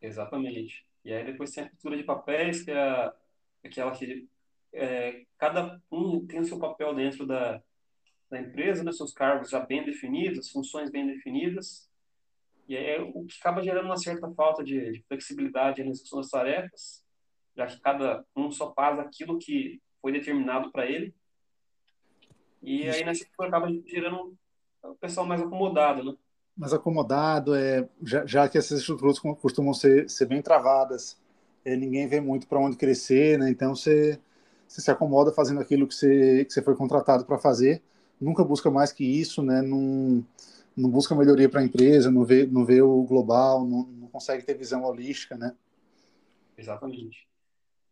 Exatamente. E aí depois tem a cultura de papéis, que é aquela que é, cada um tem o seu papel dentro da, da empresa, né? seus cargos já bem definidos, funções bem definidas, e aí é o que acaba gerando uma certa falta de, de flexibilidade nas suas tarefas, já que cada um só faz aquilo que foi determinado para ele. E aí nessa estrutura acaba gerando o pessoal mais acomodado, né? Mais acomodado, é, já, já que essas estruturas costumam ser, ser bem travadas, é, ninguém vê muito para onde crescer, né? Então você, você se acomoda fazendo aquilo que você, que você foi contratado para fazer, nunca busca mais que isso, né? Não, não busca melhoria para a empresa, não vê, não vê o global, não, não consegue ter visão holística, né? Exatamente.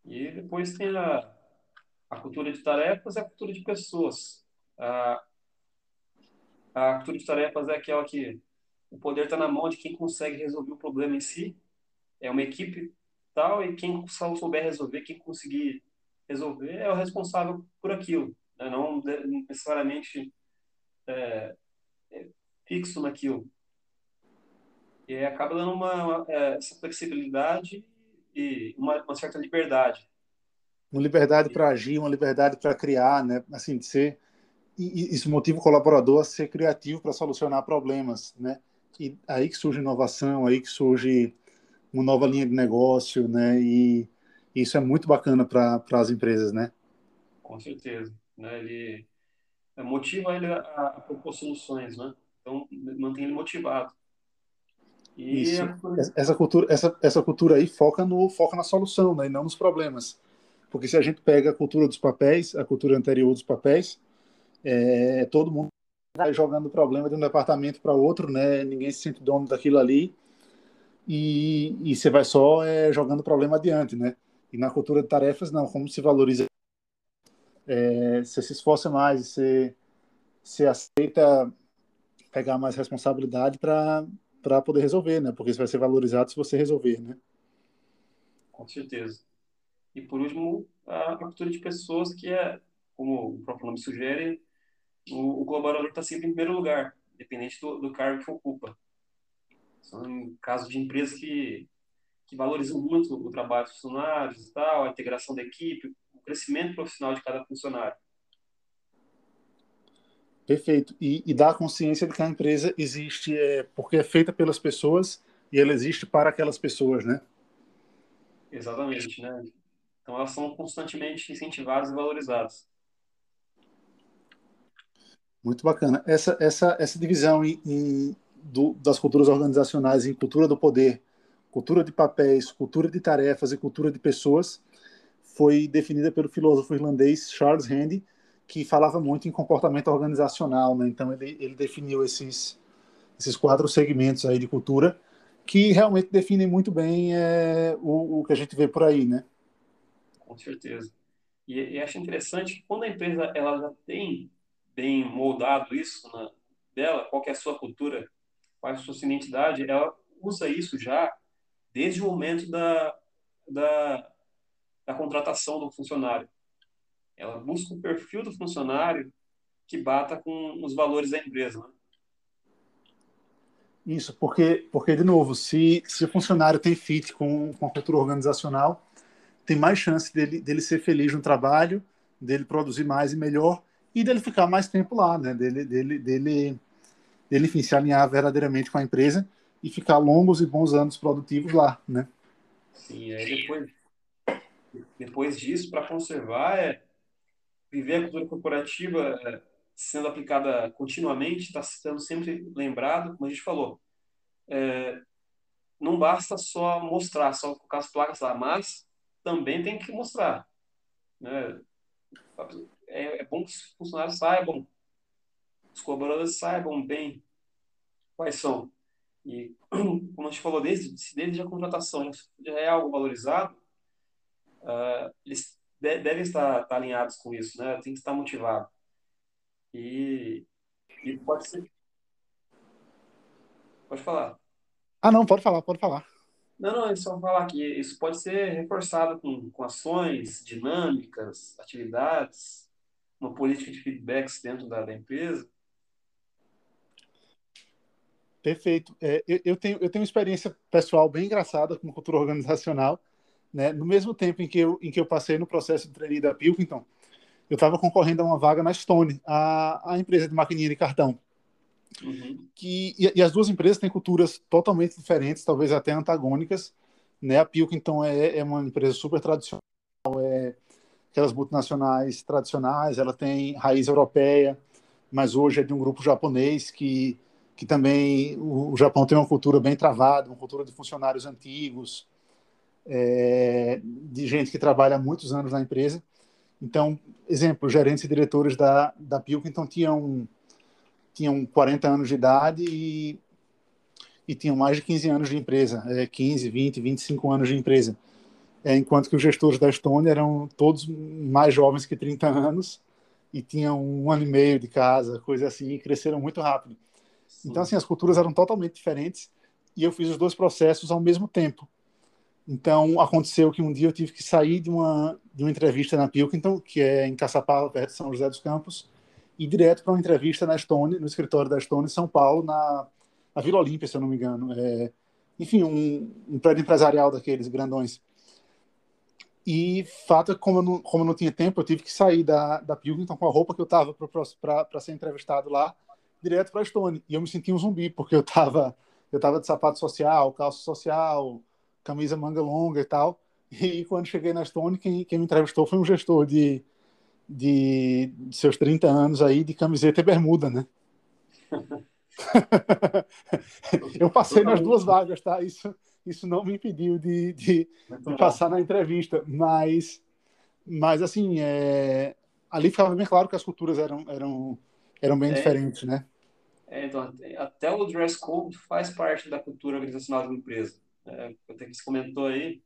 E depois tem a, a cultura de tarefas é a cultura de pessoas. A, a cultura de tarefas é aquela que o poder está na mão de quem consegue resolver o problema em si. É uma equipe tal e quem souber resolver, quem conseguir resolver é o responsável por aquilo. Né? Não necessariamente é, é fixo naquilo. E acaba dando uma, uma é, essa flexibilidade e uma, uma certa liberdade uma liberdade para agir, uma liberdade para criar, né? Assim, de ser e isso motiva o colaborador a ser criativo para solucionar problemas, né? E aí que surge inovação, aí que surge uma nova linha de negócio, né? E isso é muito bacana para as empresas, né? Com certeza, né? Ele motiva ele a, a propor soluções, né? Então mantém ele motivado. E isso. A... essa cultura, essa, essa cultura aí foca no foca na solução, né? E não nos problemas. Porque se a gente pega a cultura dos papéis, a cultura anterior dos papéis, é, todo mundo vai jogando problema de um departamento para outro, né? Ninguém se sente dono daquilo ali e, e você vai só é, jogando problema adiante, né? E na cultura de tarefas, não. Como se valoriza? É, você se esforça mais, você, você aceita pegar mais responsabilidade para poder resolver, né? Porque você vai ser valorizado se você resolver, né? Com certeza. E, por último, a captura de pessoas, que é, como o próprio nome sugere, o, o colaborador está sempre em primeiro lugar, independente do, do cargo que ocupa. São casos de empresas que, que valorizam muito o trabalho dos funcionários e tal, a integração da equipe, o crescimento profissional de cada funcionário. Perfeito. E, e dá a consciência de que a empresa existe é, porque é feita pelas pessoas e ela existe para aquelas pessoas, né? Exatamente, né? Então, elas são constantemente incentivadas e valorizadas. Muito bacana. Essa, essa, essa divisão em, em, do, das culturas organizacionais em cultura do poder, cultura de papéis, cultura de tarefas e cultura de pessoas foi definida pelo filósofo irlandês Charles Handy, que falava muito em comportamento organizacional. Né? Então, ele, ele definiu esses, esses quatro segmentos aí de cultura que realmente definem muito bem é, o, o, que a gente vê por aí, né? Com certeza. E, e acho interessante que quando a empresa ela já tem bem moldado isso na, dela, qual é a sua cultura, qual é a sua identidade, ela usa isso já desde o momento da, da, da contratação do funcionário. Ela busca o perfil do funcionário que bata com os valores da empresa. Né? Isso, porque, porque de novo, se, se o funcionário tem fit com, com a cultura organizacional, tem mais chance dele, dele ser feliz no trabalho, dele produzir mais e melhor, e dele ficar mais tempo lá, né? dele, dele, dele, dele enfim, se alinhar verdadeiramente com a empresa e ficar longos e bons anos produtivos lá. Né? Sim, aí depois, depois disso, para conservar, é viver a cultura corporativa é, sendo aplicada continuamente, está sendo sempre lembrado, como a gente falou. É, não basta só mostrar, só colocar as placas lá, mas também tem que mostrar. Né? É, é bom que os funcionários saibam, os colaboradores saibam bem quais são. E, como a gente falou, desde, desde a contratação já é algo valorizado, uh, eles de, devem estar, estar, alinhados com isso, né? tem que estar motivado. E, e pode ser. Pode falar. Ah, não, pode falar, pode falar. Não, não, é só falar que isso pode ser reforçado com, com ações, dinâmicas, atividades, uma política de feedbacks dentro da, da empresa. Perfeito. É, eu, eu, tenho, eu tenho uma experiência pessoal bem engraçada com cultura organizacional. Né? No mesmo tempo em que, eu, em que eu passei no processo de trainee da Pilkington, eu estava concorrendo a uma vaga na Stone, a, a empresa de maquininha de cartão. Uhum. Que, e, e, as duas empresas têm culturas totalmente diferentes, talvez até antagônicas. Né? A Pilkington é, é uma empresa super tradicional, é aquelas multinacionais tradicionais, ela tem raiz europeia, mas hoje é de um grupo japonês que, que também o, Japão tem uma cultura bem travada, uma cultura de funcionários antigos, é, de gente que trabalha há muitos anos na empresa. Então, exemplo, gerentes e diretores da, da Pilkington tinham, tinham 40 anos de idade e, e tinham mais de 15 anos de empresa, é, 15, 20, 25 anos de empresa. É, enquanto que os gestores da Estônia eram todos mais jovens que 30 anos e tinham um ano e meio de casa, coisa assim, e cresceram muito rápido. Sim. Então, assim, as culturas eram totalmente diferentes e eu fiz os dois processos ao mesmo tempo. Então, aconteceu que um dia eu tive que sair de uma, de uma entrevista na Pilkington, que é em Caçapava, perto de São José dos Campos, e direto para uma entrevista na Stone, no escritório da Stone, em São Paulo, na, na Vila Olímpia, se eu não me engano. É, enfim, um, um prédio empresarial daqueles grandões. E fato é que, como eu não, como eu não tinha tempo, eu tive que sair da, da Pilkington com a roupa que eu estava para ser entrevistado lá, direto para a Stone. E eu me senti um zumbi, porque eu estava eu tava de sapato social, calça social, camisa manga longa e tal. E quando cheguei na Stone, quem, quem me entrevistou foi um gestor de, de, de seus 30 anos aí, de camiseta e bermuda, né? eu passei nas duas vagas, tá? Isso, isso não me impediu de, de, de passar na entrevista, mas, mas assim, é, ali ficava bem claro que as culturas eram, eram, eram bem é, diferentes, né? É, então, até o dress code faz parte da cultura organizacional de uma empresa é, até que você comentou aí,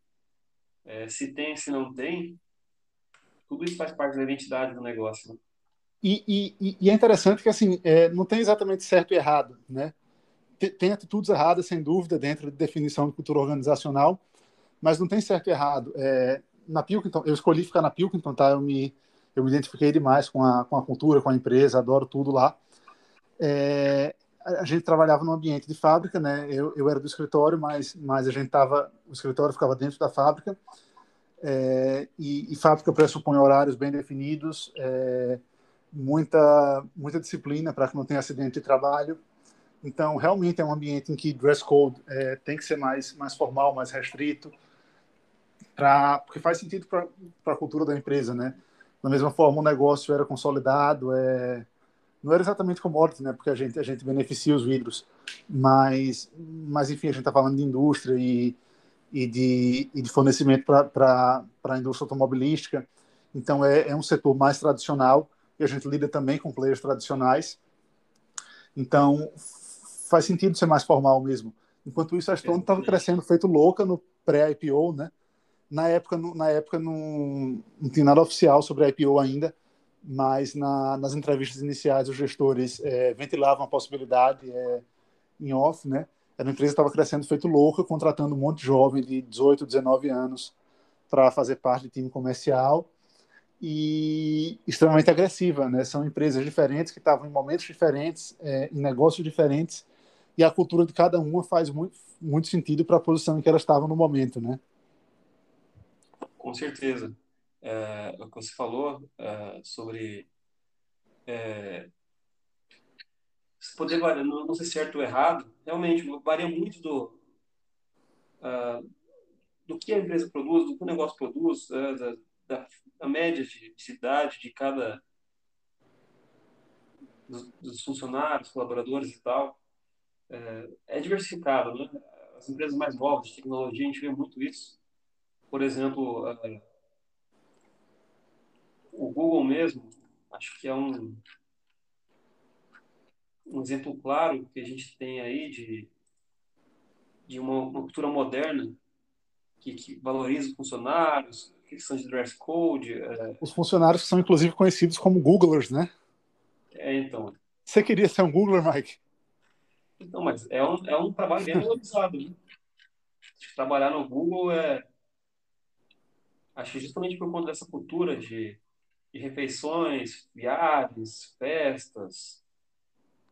é, se tem, se não tem, tudo isso faz parte da identidade do negócio. Né? E, e, e, é interessante que assim é, não tem exatamente certo e errado, né? Tem, atitudes erradas, sem dúvida, dentro da definição de cultura organizacional, mas não tem certo e errado. É, na Pilkington, eu escolhi ficar na Pilkington, tá? Eu me, eu me identifiquei demais com a, com a cultura, com a empresa, adoro tudo lá. É, a gente trabalhava no ambiente de fábrica, né? Eu, eu era do escritório, mas, mas a gente tava, o escritório ficava dentro da fábrica. É, e, e, fábrica pressupõe horários bem definidos, é, muita muita disciplina para que não tenha acidente de trabalho. Então, realmente é um ambiente em que dress code é, tem que ser mais mais formal, mais restrito, pra, porque faz sentido para a cultura da empresa, né? Da mesma forma, o negócio era consolidado, é, não era exatamente commodity, né? Porque a gente a gente beneficia os vidros, mas mas enfim a gente está falando de indústria e e de, e de fornecimento para a indústria automobilística. Então é, é um setor mais tradicional e a gente lida também com players tradicionais. Então faz sentido ser mais formal mesmo. Enquanto isso, a Stone estava crescendo feito louca no pré-IPO, né? Na época, na época não, não tinha nada oficial sobre a IPO ainda, mas na, nas entrevistas iniciais os gestores é, ventilavam a possibilidade é, em off, né? Era uma empresa que estava crescendo feito louca, contratando um monte de jovem de 18, 19 anos para fazer parte do time comercial e extremamente agressiva, né? São empresas diferentes que estavam em momentos diferentes, é, em negócios diferentes e a cultura de cada uma faz muito, muito sentido para a posição em que elas estavam no momento, né? Com certeza. É, o que você falou é, sobre é, poder variar, não, não ser certo ou errado, realmente varia muito do uh, do que a empresa produz, do que o negócio produz, uh, da, da, da, média de, de cidade de cada dos, dos, funcionários, colaboradores e tal. É, é diversificado, né? As empresas mais novas de tecnologia, a gente vê muito isso. Por exemplo, uh, o Google mesmo, acho que é um um exemplo claro que a gente tem aí de, de uma, uma cultura moderna que, que, valoriza os funcionários, questão de dress code. É... Os funcionários que são inclusive conhecidos como Googlers, né? É, então. Você queria ser um Googler, Mike? Então, mas é um, é um trabalho bem valorizado, né? Trabalhar no Google é. Acho que justamente por conta dessa cultura de, de refeições, viagens, festas,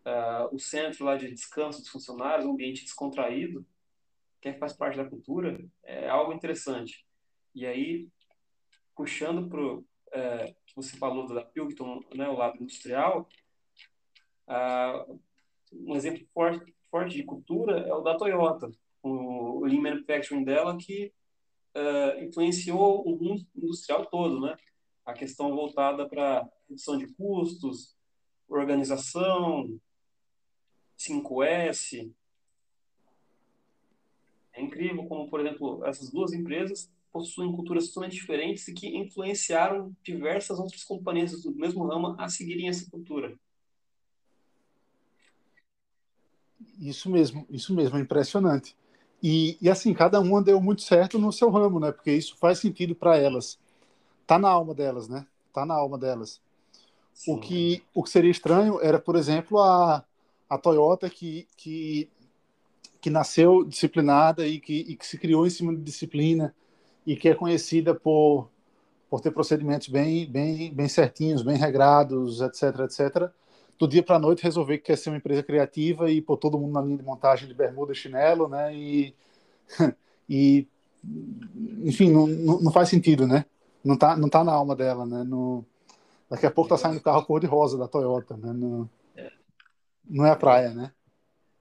uh, o centro lá de descanso dos funcionários, um ambiente descontraído, que faz parte da cultura, é algo interessante. E aí, puxando para o é, que você falou da Pilkington, né, o lado industrial, uh, um exemplo forte, forte de cultura é o da Toyota, o Lean Manufacturing dela, que uh, influenciou o mundo industrial todo, né? A questão voltada para redução de custos, organização, 5S. É incrível como, por exemplo, essas duas empresas possuem culturas totalmente diferentes e que influenciaram diversas outras companhias do mesmo ramo a seguirem essa cultura. Isso mesmo, isso mesmo, é impressionante. E, e assim, cada uma deu muito certo no seu ramo, né? Porque isso faz sentido para elas. Tá na alma delas, né? Tá na alma delas. O que, o que seria estranho era, por exemplo, a, a Toyota que, que, que nasceu disciplinada e que, e que se criou em cima de disciplina e que é conhecida por, por ter procedimentos bem, bem, bem certinhos, bem regrados, etc, etc, do dia para a noite resolver que quer ser uma empresa criativa e pôr todo mundo na linha de montagem de bermuda e chinelo, né? E, e enfim, não, não faz sentido, né? Não tá, não tá na alma dela, né? No, daqui a pouco tá saindo carro cor de rosa da Toyota, né? No, não é praia, né?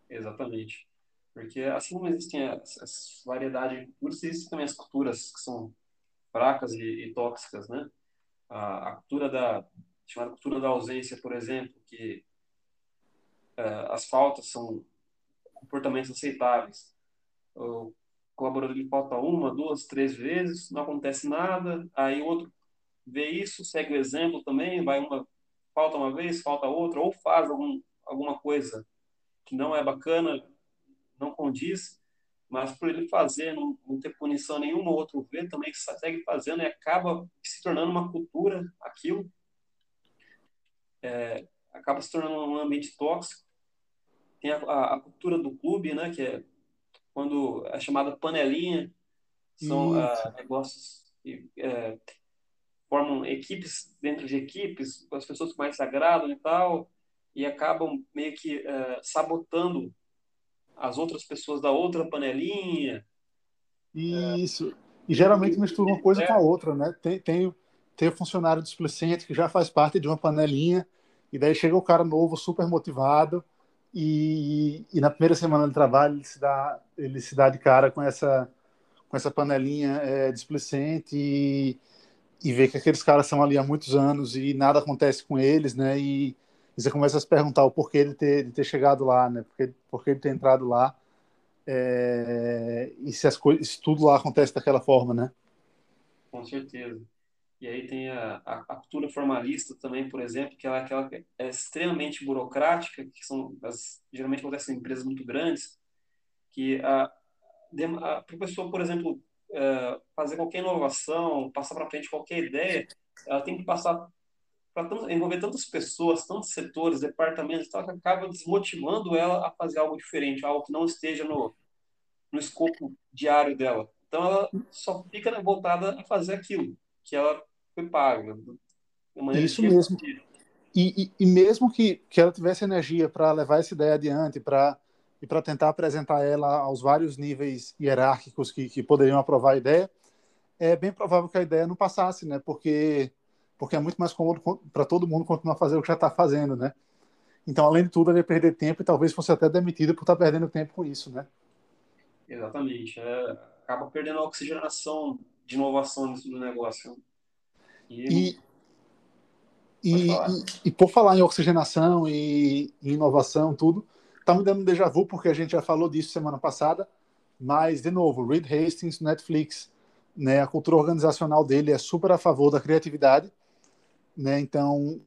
Exatamente. Porque assim como existem as, as variedades de culturas, existem também as culturas que são fracas e, e tóxicas, né? A, a, cultura da chamada cultura da ausência, por exemplo, que uh, as faltas são comportamentos aceitáveis. O colaborador ele falta uma, duas, três vezes, não acontece nada, aí outro vê isso, segue o exemplo também, vai uma falta uma vez, falta outra, ou faz algum alguma coisa que não é bacana, não condiz, mas por ele fazer, não, não ter punição nenhuma, ou outro ver também segue fazendo e acaba se tornando uma cultura aquilo, é, acaba se tornando um ambiente tóxico. Tem a, a, a, cultura do clube, né, que é quando é chamada panelinha, são uh, negócios que é, formam equipes dentro de equipes, as pessoas que mais se agradam e tal, e acabam meio que uh, sabotando as outras pessoas da outra panelinha. Isso. E geralmente mistura uma coisa é. com a outra, né? Tem, tem, tem o funcionário displicente que já faz parte de uma panelinha, e daí chega o cara novo, super motivado, e, e na primeira semana de trabalho ele se dá, ele se dá de cara com essa, com essa panelinha é, displicente e, e vê que aqueles caras são ali há muitos anos e nada acontece com eles, né? E, e você começa a se perguntar o porquê de ter, de ter chegado lá, né? Porquê, porquê de ter entrado lá. É, e se, as coisas, se tudo lá acontece daquela forma, né? Com certeza. E aí tem a, a, a cultura formalista também, por exemplo, que ela, que é extremamente burocrática, que são as, geralmente acontece em empresas muito grandes, que a, a pessoa, por exemplo, é, fazer qualquer inovação, passar para frente qualquer ideia, ela tem que passar para envolver tantas pessoas, tantos setores, departamentos, tal, que acaba desmotivando ela a fazer algo diferente, algo que não esteja no, no escopo diário dela. Então ela só fica voltada a fazer aquilo que ela foi paga. Isso mesmo. E, e, e, mesmo que, que ela tivesse energia para levar essa ideia adiante, para e para tentar apresentar ela aos vários níveis hierárquicos que, que poderiam aprovar a ideia, é bem provável que a ideia não passasse, né? Porque porque é muito mais cômodo para todo mundo continuar fazer o que já está fazendo, né? Então, além de tudo, ele ia perder tempo e talvez fosse até demitido por estar tá perdendo tempo com isso, né? Exatamente. É, acaba perdendo a oxigenação de inovação do negócio. E, e, e, e, e, por falar em oxigenação e, e inovação, tudo, tá me dando um déjà vu porque a gente já falou disso semana passada, mas, de novo, Reed Hastings, Netflix, né, a cultura organizacional dele é super a favor da criatividade, né, então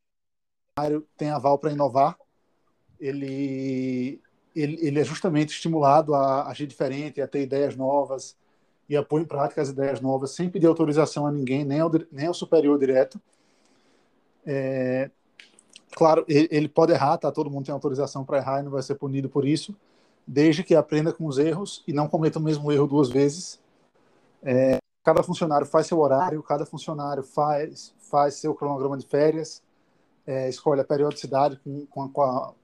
tem aval para inovar, ele, ele, ele é justamente estimulado a agir diferente, a ter ideias novas e a pôr em prática as ideias novas sem pedir autorização a ninguém, nem ao, nem ao superior direto. É, claro, ele, ele, pode errar, tá? Todo mundo tem autorização para errar e não vai ser punido por isso, desde que aprenda com os erros e não cometa o mesmo erro duas vezes. É, cada funcionário faz seu horário, cada funcionário faz, faz seu cronograma de férias, é, escolhe a periodicidade com, com, a,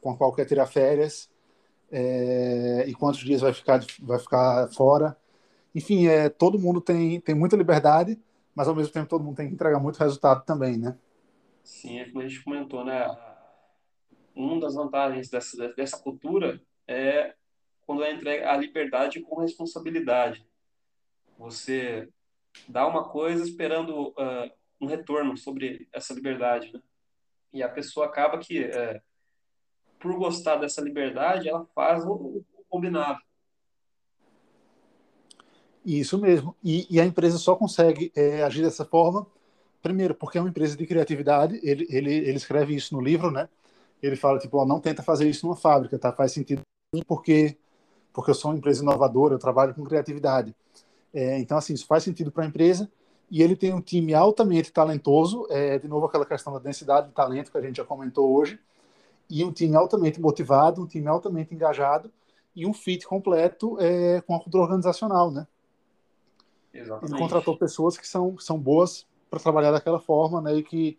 com, a, qual quer tirar férias é, e quantos dias vai ficar, vai ficar fora. Enfim, é, todo mundo tem, tem muita liberdade, mas ao mesmo tempo todo mundo tem que entregar muito resultado também, né? Sim, é como a gente comentou, né? Uma das vantagens dessa, dessa cultura é quando é entregue a liberdade com responsabilidade. Você dá uma coisa esperando uh, um retorno sobre essa liberdade, né? E a pessoa acaba que, uh, por gostar dessa liberdade, ela faz o, o combinado. Isso mesmo. E, e, a empresa só consegue é, agir dessa forma, primeiro, porque é uma empresa de criatividade. Ele, ele, ele escreve isso no livro, né? Ele fala, tipo, ó, não tenta fazer isso numa fábrica, tá? Faz sentido porque porque eu sou uma empresa inovadora, eu trabalho com criatividade. É, então, assim, isso faz sentido para a empresa. E ele tem um time altamente talentoso, é, de novo aquela questão da densidade de talento que a gente já comentou hoje, e um time altamente motivado, um time altamente engajado e um fit completo é, com a cultura organizacional, né? Exatamente. Ele contratou pessoas que são, são boas para trabalhar daquela forma, né? E que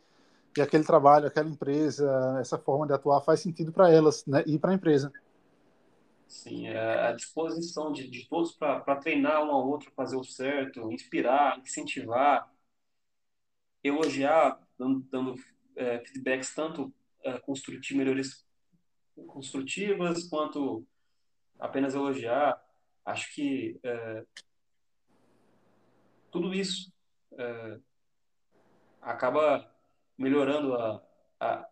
e aquele trabalho, aquela empresa, essa forma de atuar faz sentido para elas, né? E para a empresa. Sim, é a disposição de, de todos para treinar um ao outro, fazer o certo, inspirar, incentivar, elogiar, dando, dando é, feedbacks tanto é, construtivos, construtivas, quanto apenas elogiar. Acho que é, tudo isso é, acaba melhorando a, a,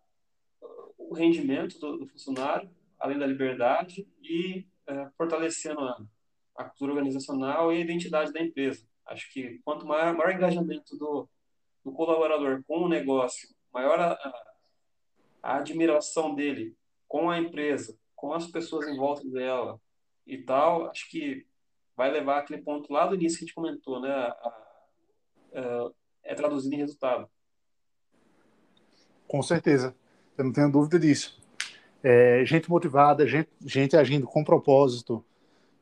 o rendimento do, do funcionário além da liberdade, e é, fortalecendo a, a, cultura organizacional e a identidade da empresa. Acho que quanto maior, maior engajamento do, do colaborador com o negócio, maior a, a, admiração dele com a empresa, com as pessoas em volta dela e tal, acho que vai levar aquele ponto lá do início que a gente comentou, né? A, a, é traduzido em resultado. Com certeza, eu não tenho dúvida disso é, gente motivada, gente, gente agindo com propósito,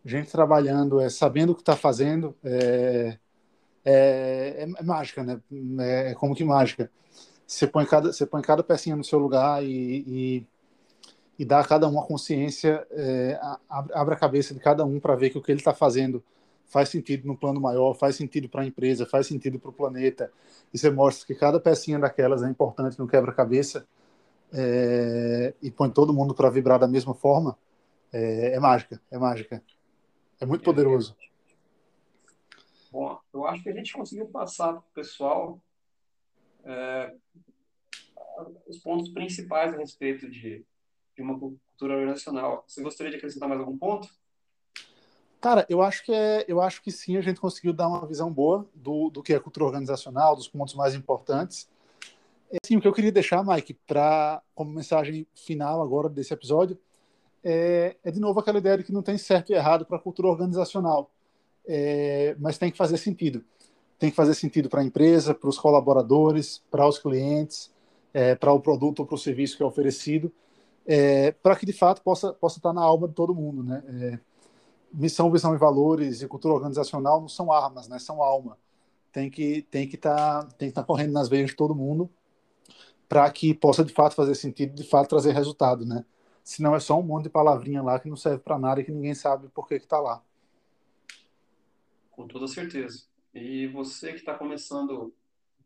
gente trabalhando, é, sabendo o que está fazendo, é, é, é, mágica, né? É, é, como que mágica. Você põe cada, você põe cada pecinha no seu lugar e, e, e dá a cada um a consciência, é, abre a cabeça de cada um para ver que o que ele está fazendo faz sentido no plano maior, faz sentido para a empresa, faz sentido para o planeta. E você mostra que cada pecinha daquelas é importante no quebra-cabeça é, e põe todo mundo para vibrar da mesma forma, é, é, mágica, é mágica. É muito poderoso. Bom, eu acho que a gente conseguiu passar para o pessoal é, os pontos principais a respeito de, de uma cultura organizacional. Você gostaria de acrescentar mais algum ponto? Cara, eu acho que é, eu acho que sim, a gente conseguiu dar uma visão boa do, do que é cultura organizacional, dos pontos mais importantes. Assim, o que eu queria deixar, Mike, para como mensagem final agora desse episódio, é, é, de novo aquela ideia de que não tem certo e errado para a cultura organizacional, é, mas tem que fazer sentido. Tem que fazer sentido para a empresa, para os colaboradores, para os clientes, é, para o produto ou para o serviço que é oferecido, é, para que de fato possa, possa estar na alma de todo mundo. Né? É, missão, visão e valores e cultura organizacional não são armas, né? são alma. Tem que tem que tá, estar tá correndo nas veias de todo mundo para que possa de fato fazer sentido, de fato trazer resultado, né? Senão é só um monte de palavrinha lá que não serve para nada e que ninguém sabe por que está lá. Com toda certeza. E você que está começando,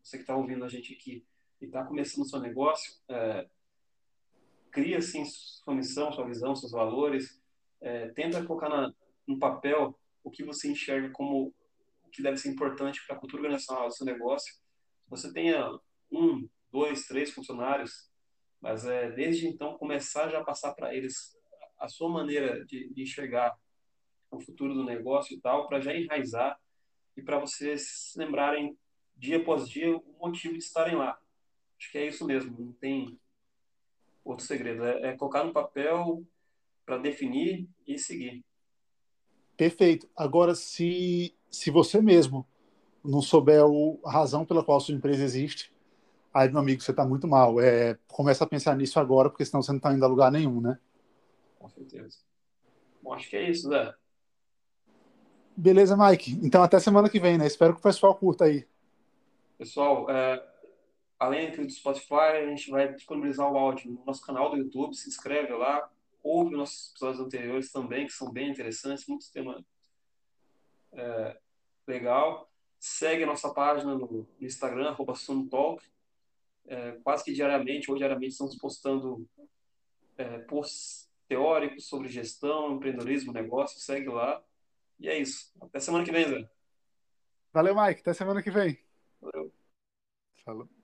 você que está ouvindo a gente aqui e está começando o seu negócio, é, cria assim sua missão, sua visão, seus valores, é, tenta colocar na, no papel o que você enxerga como o que deve ser importante para a cultura organizacional do seu negócio. Você tenha um, dois, três funcionários, mas é desde então começar já a passar para eles a sua maneira de, de, enxergar o futuro do negócio e tal, para já enraizar e para vocês lembrarem dia após dia o motivo de estarem lá. Acho que é isso mesmo, não tem outro segredo. É, é colocar no papel para definir e seguir. Perfeito. Agora, se, se você mesmo não souber o, a razão pela qual sua empresa existe, aí, meu amigo, você está muito mal. É, começa a pensar nisso agora, porque senão você não está indo a lugar nenhum, né? Com certeza. Bom, acho que é isso, Zé. Beleza, Mike. Então, até semana que vem, né? Espero que o pessoal curta aí. Pessoal, é, além do Spotify, a gente vai disponibilizar o áudio no nosso canal do YouTube. Se inscreve lá. Ouve nossos episódios anteriores também, que são bem interessantes. Muitos temas é, legal. Segue a nossa página no, Instagram, arroba Talk é, quase que diariamente ou diariamente estamos postando é, posts teóricos sobre gestão, empreendedorismo, negócio, segue lá. E é isso. Até semana que vem, Zé. Valeu, Mike. Até semana que vem. Valeu. Falou.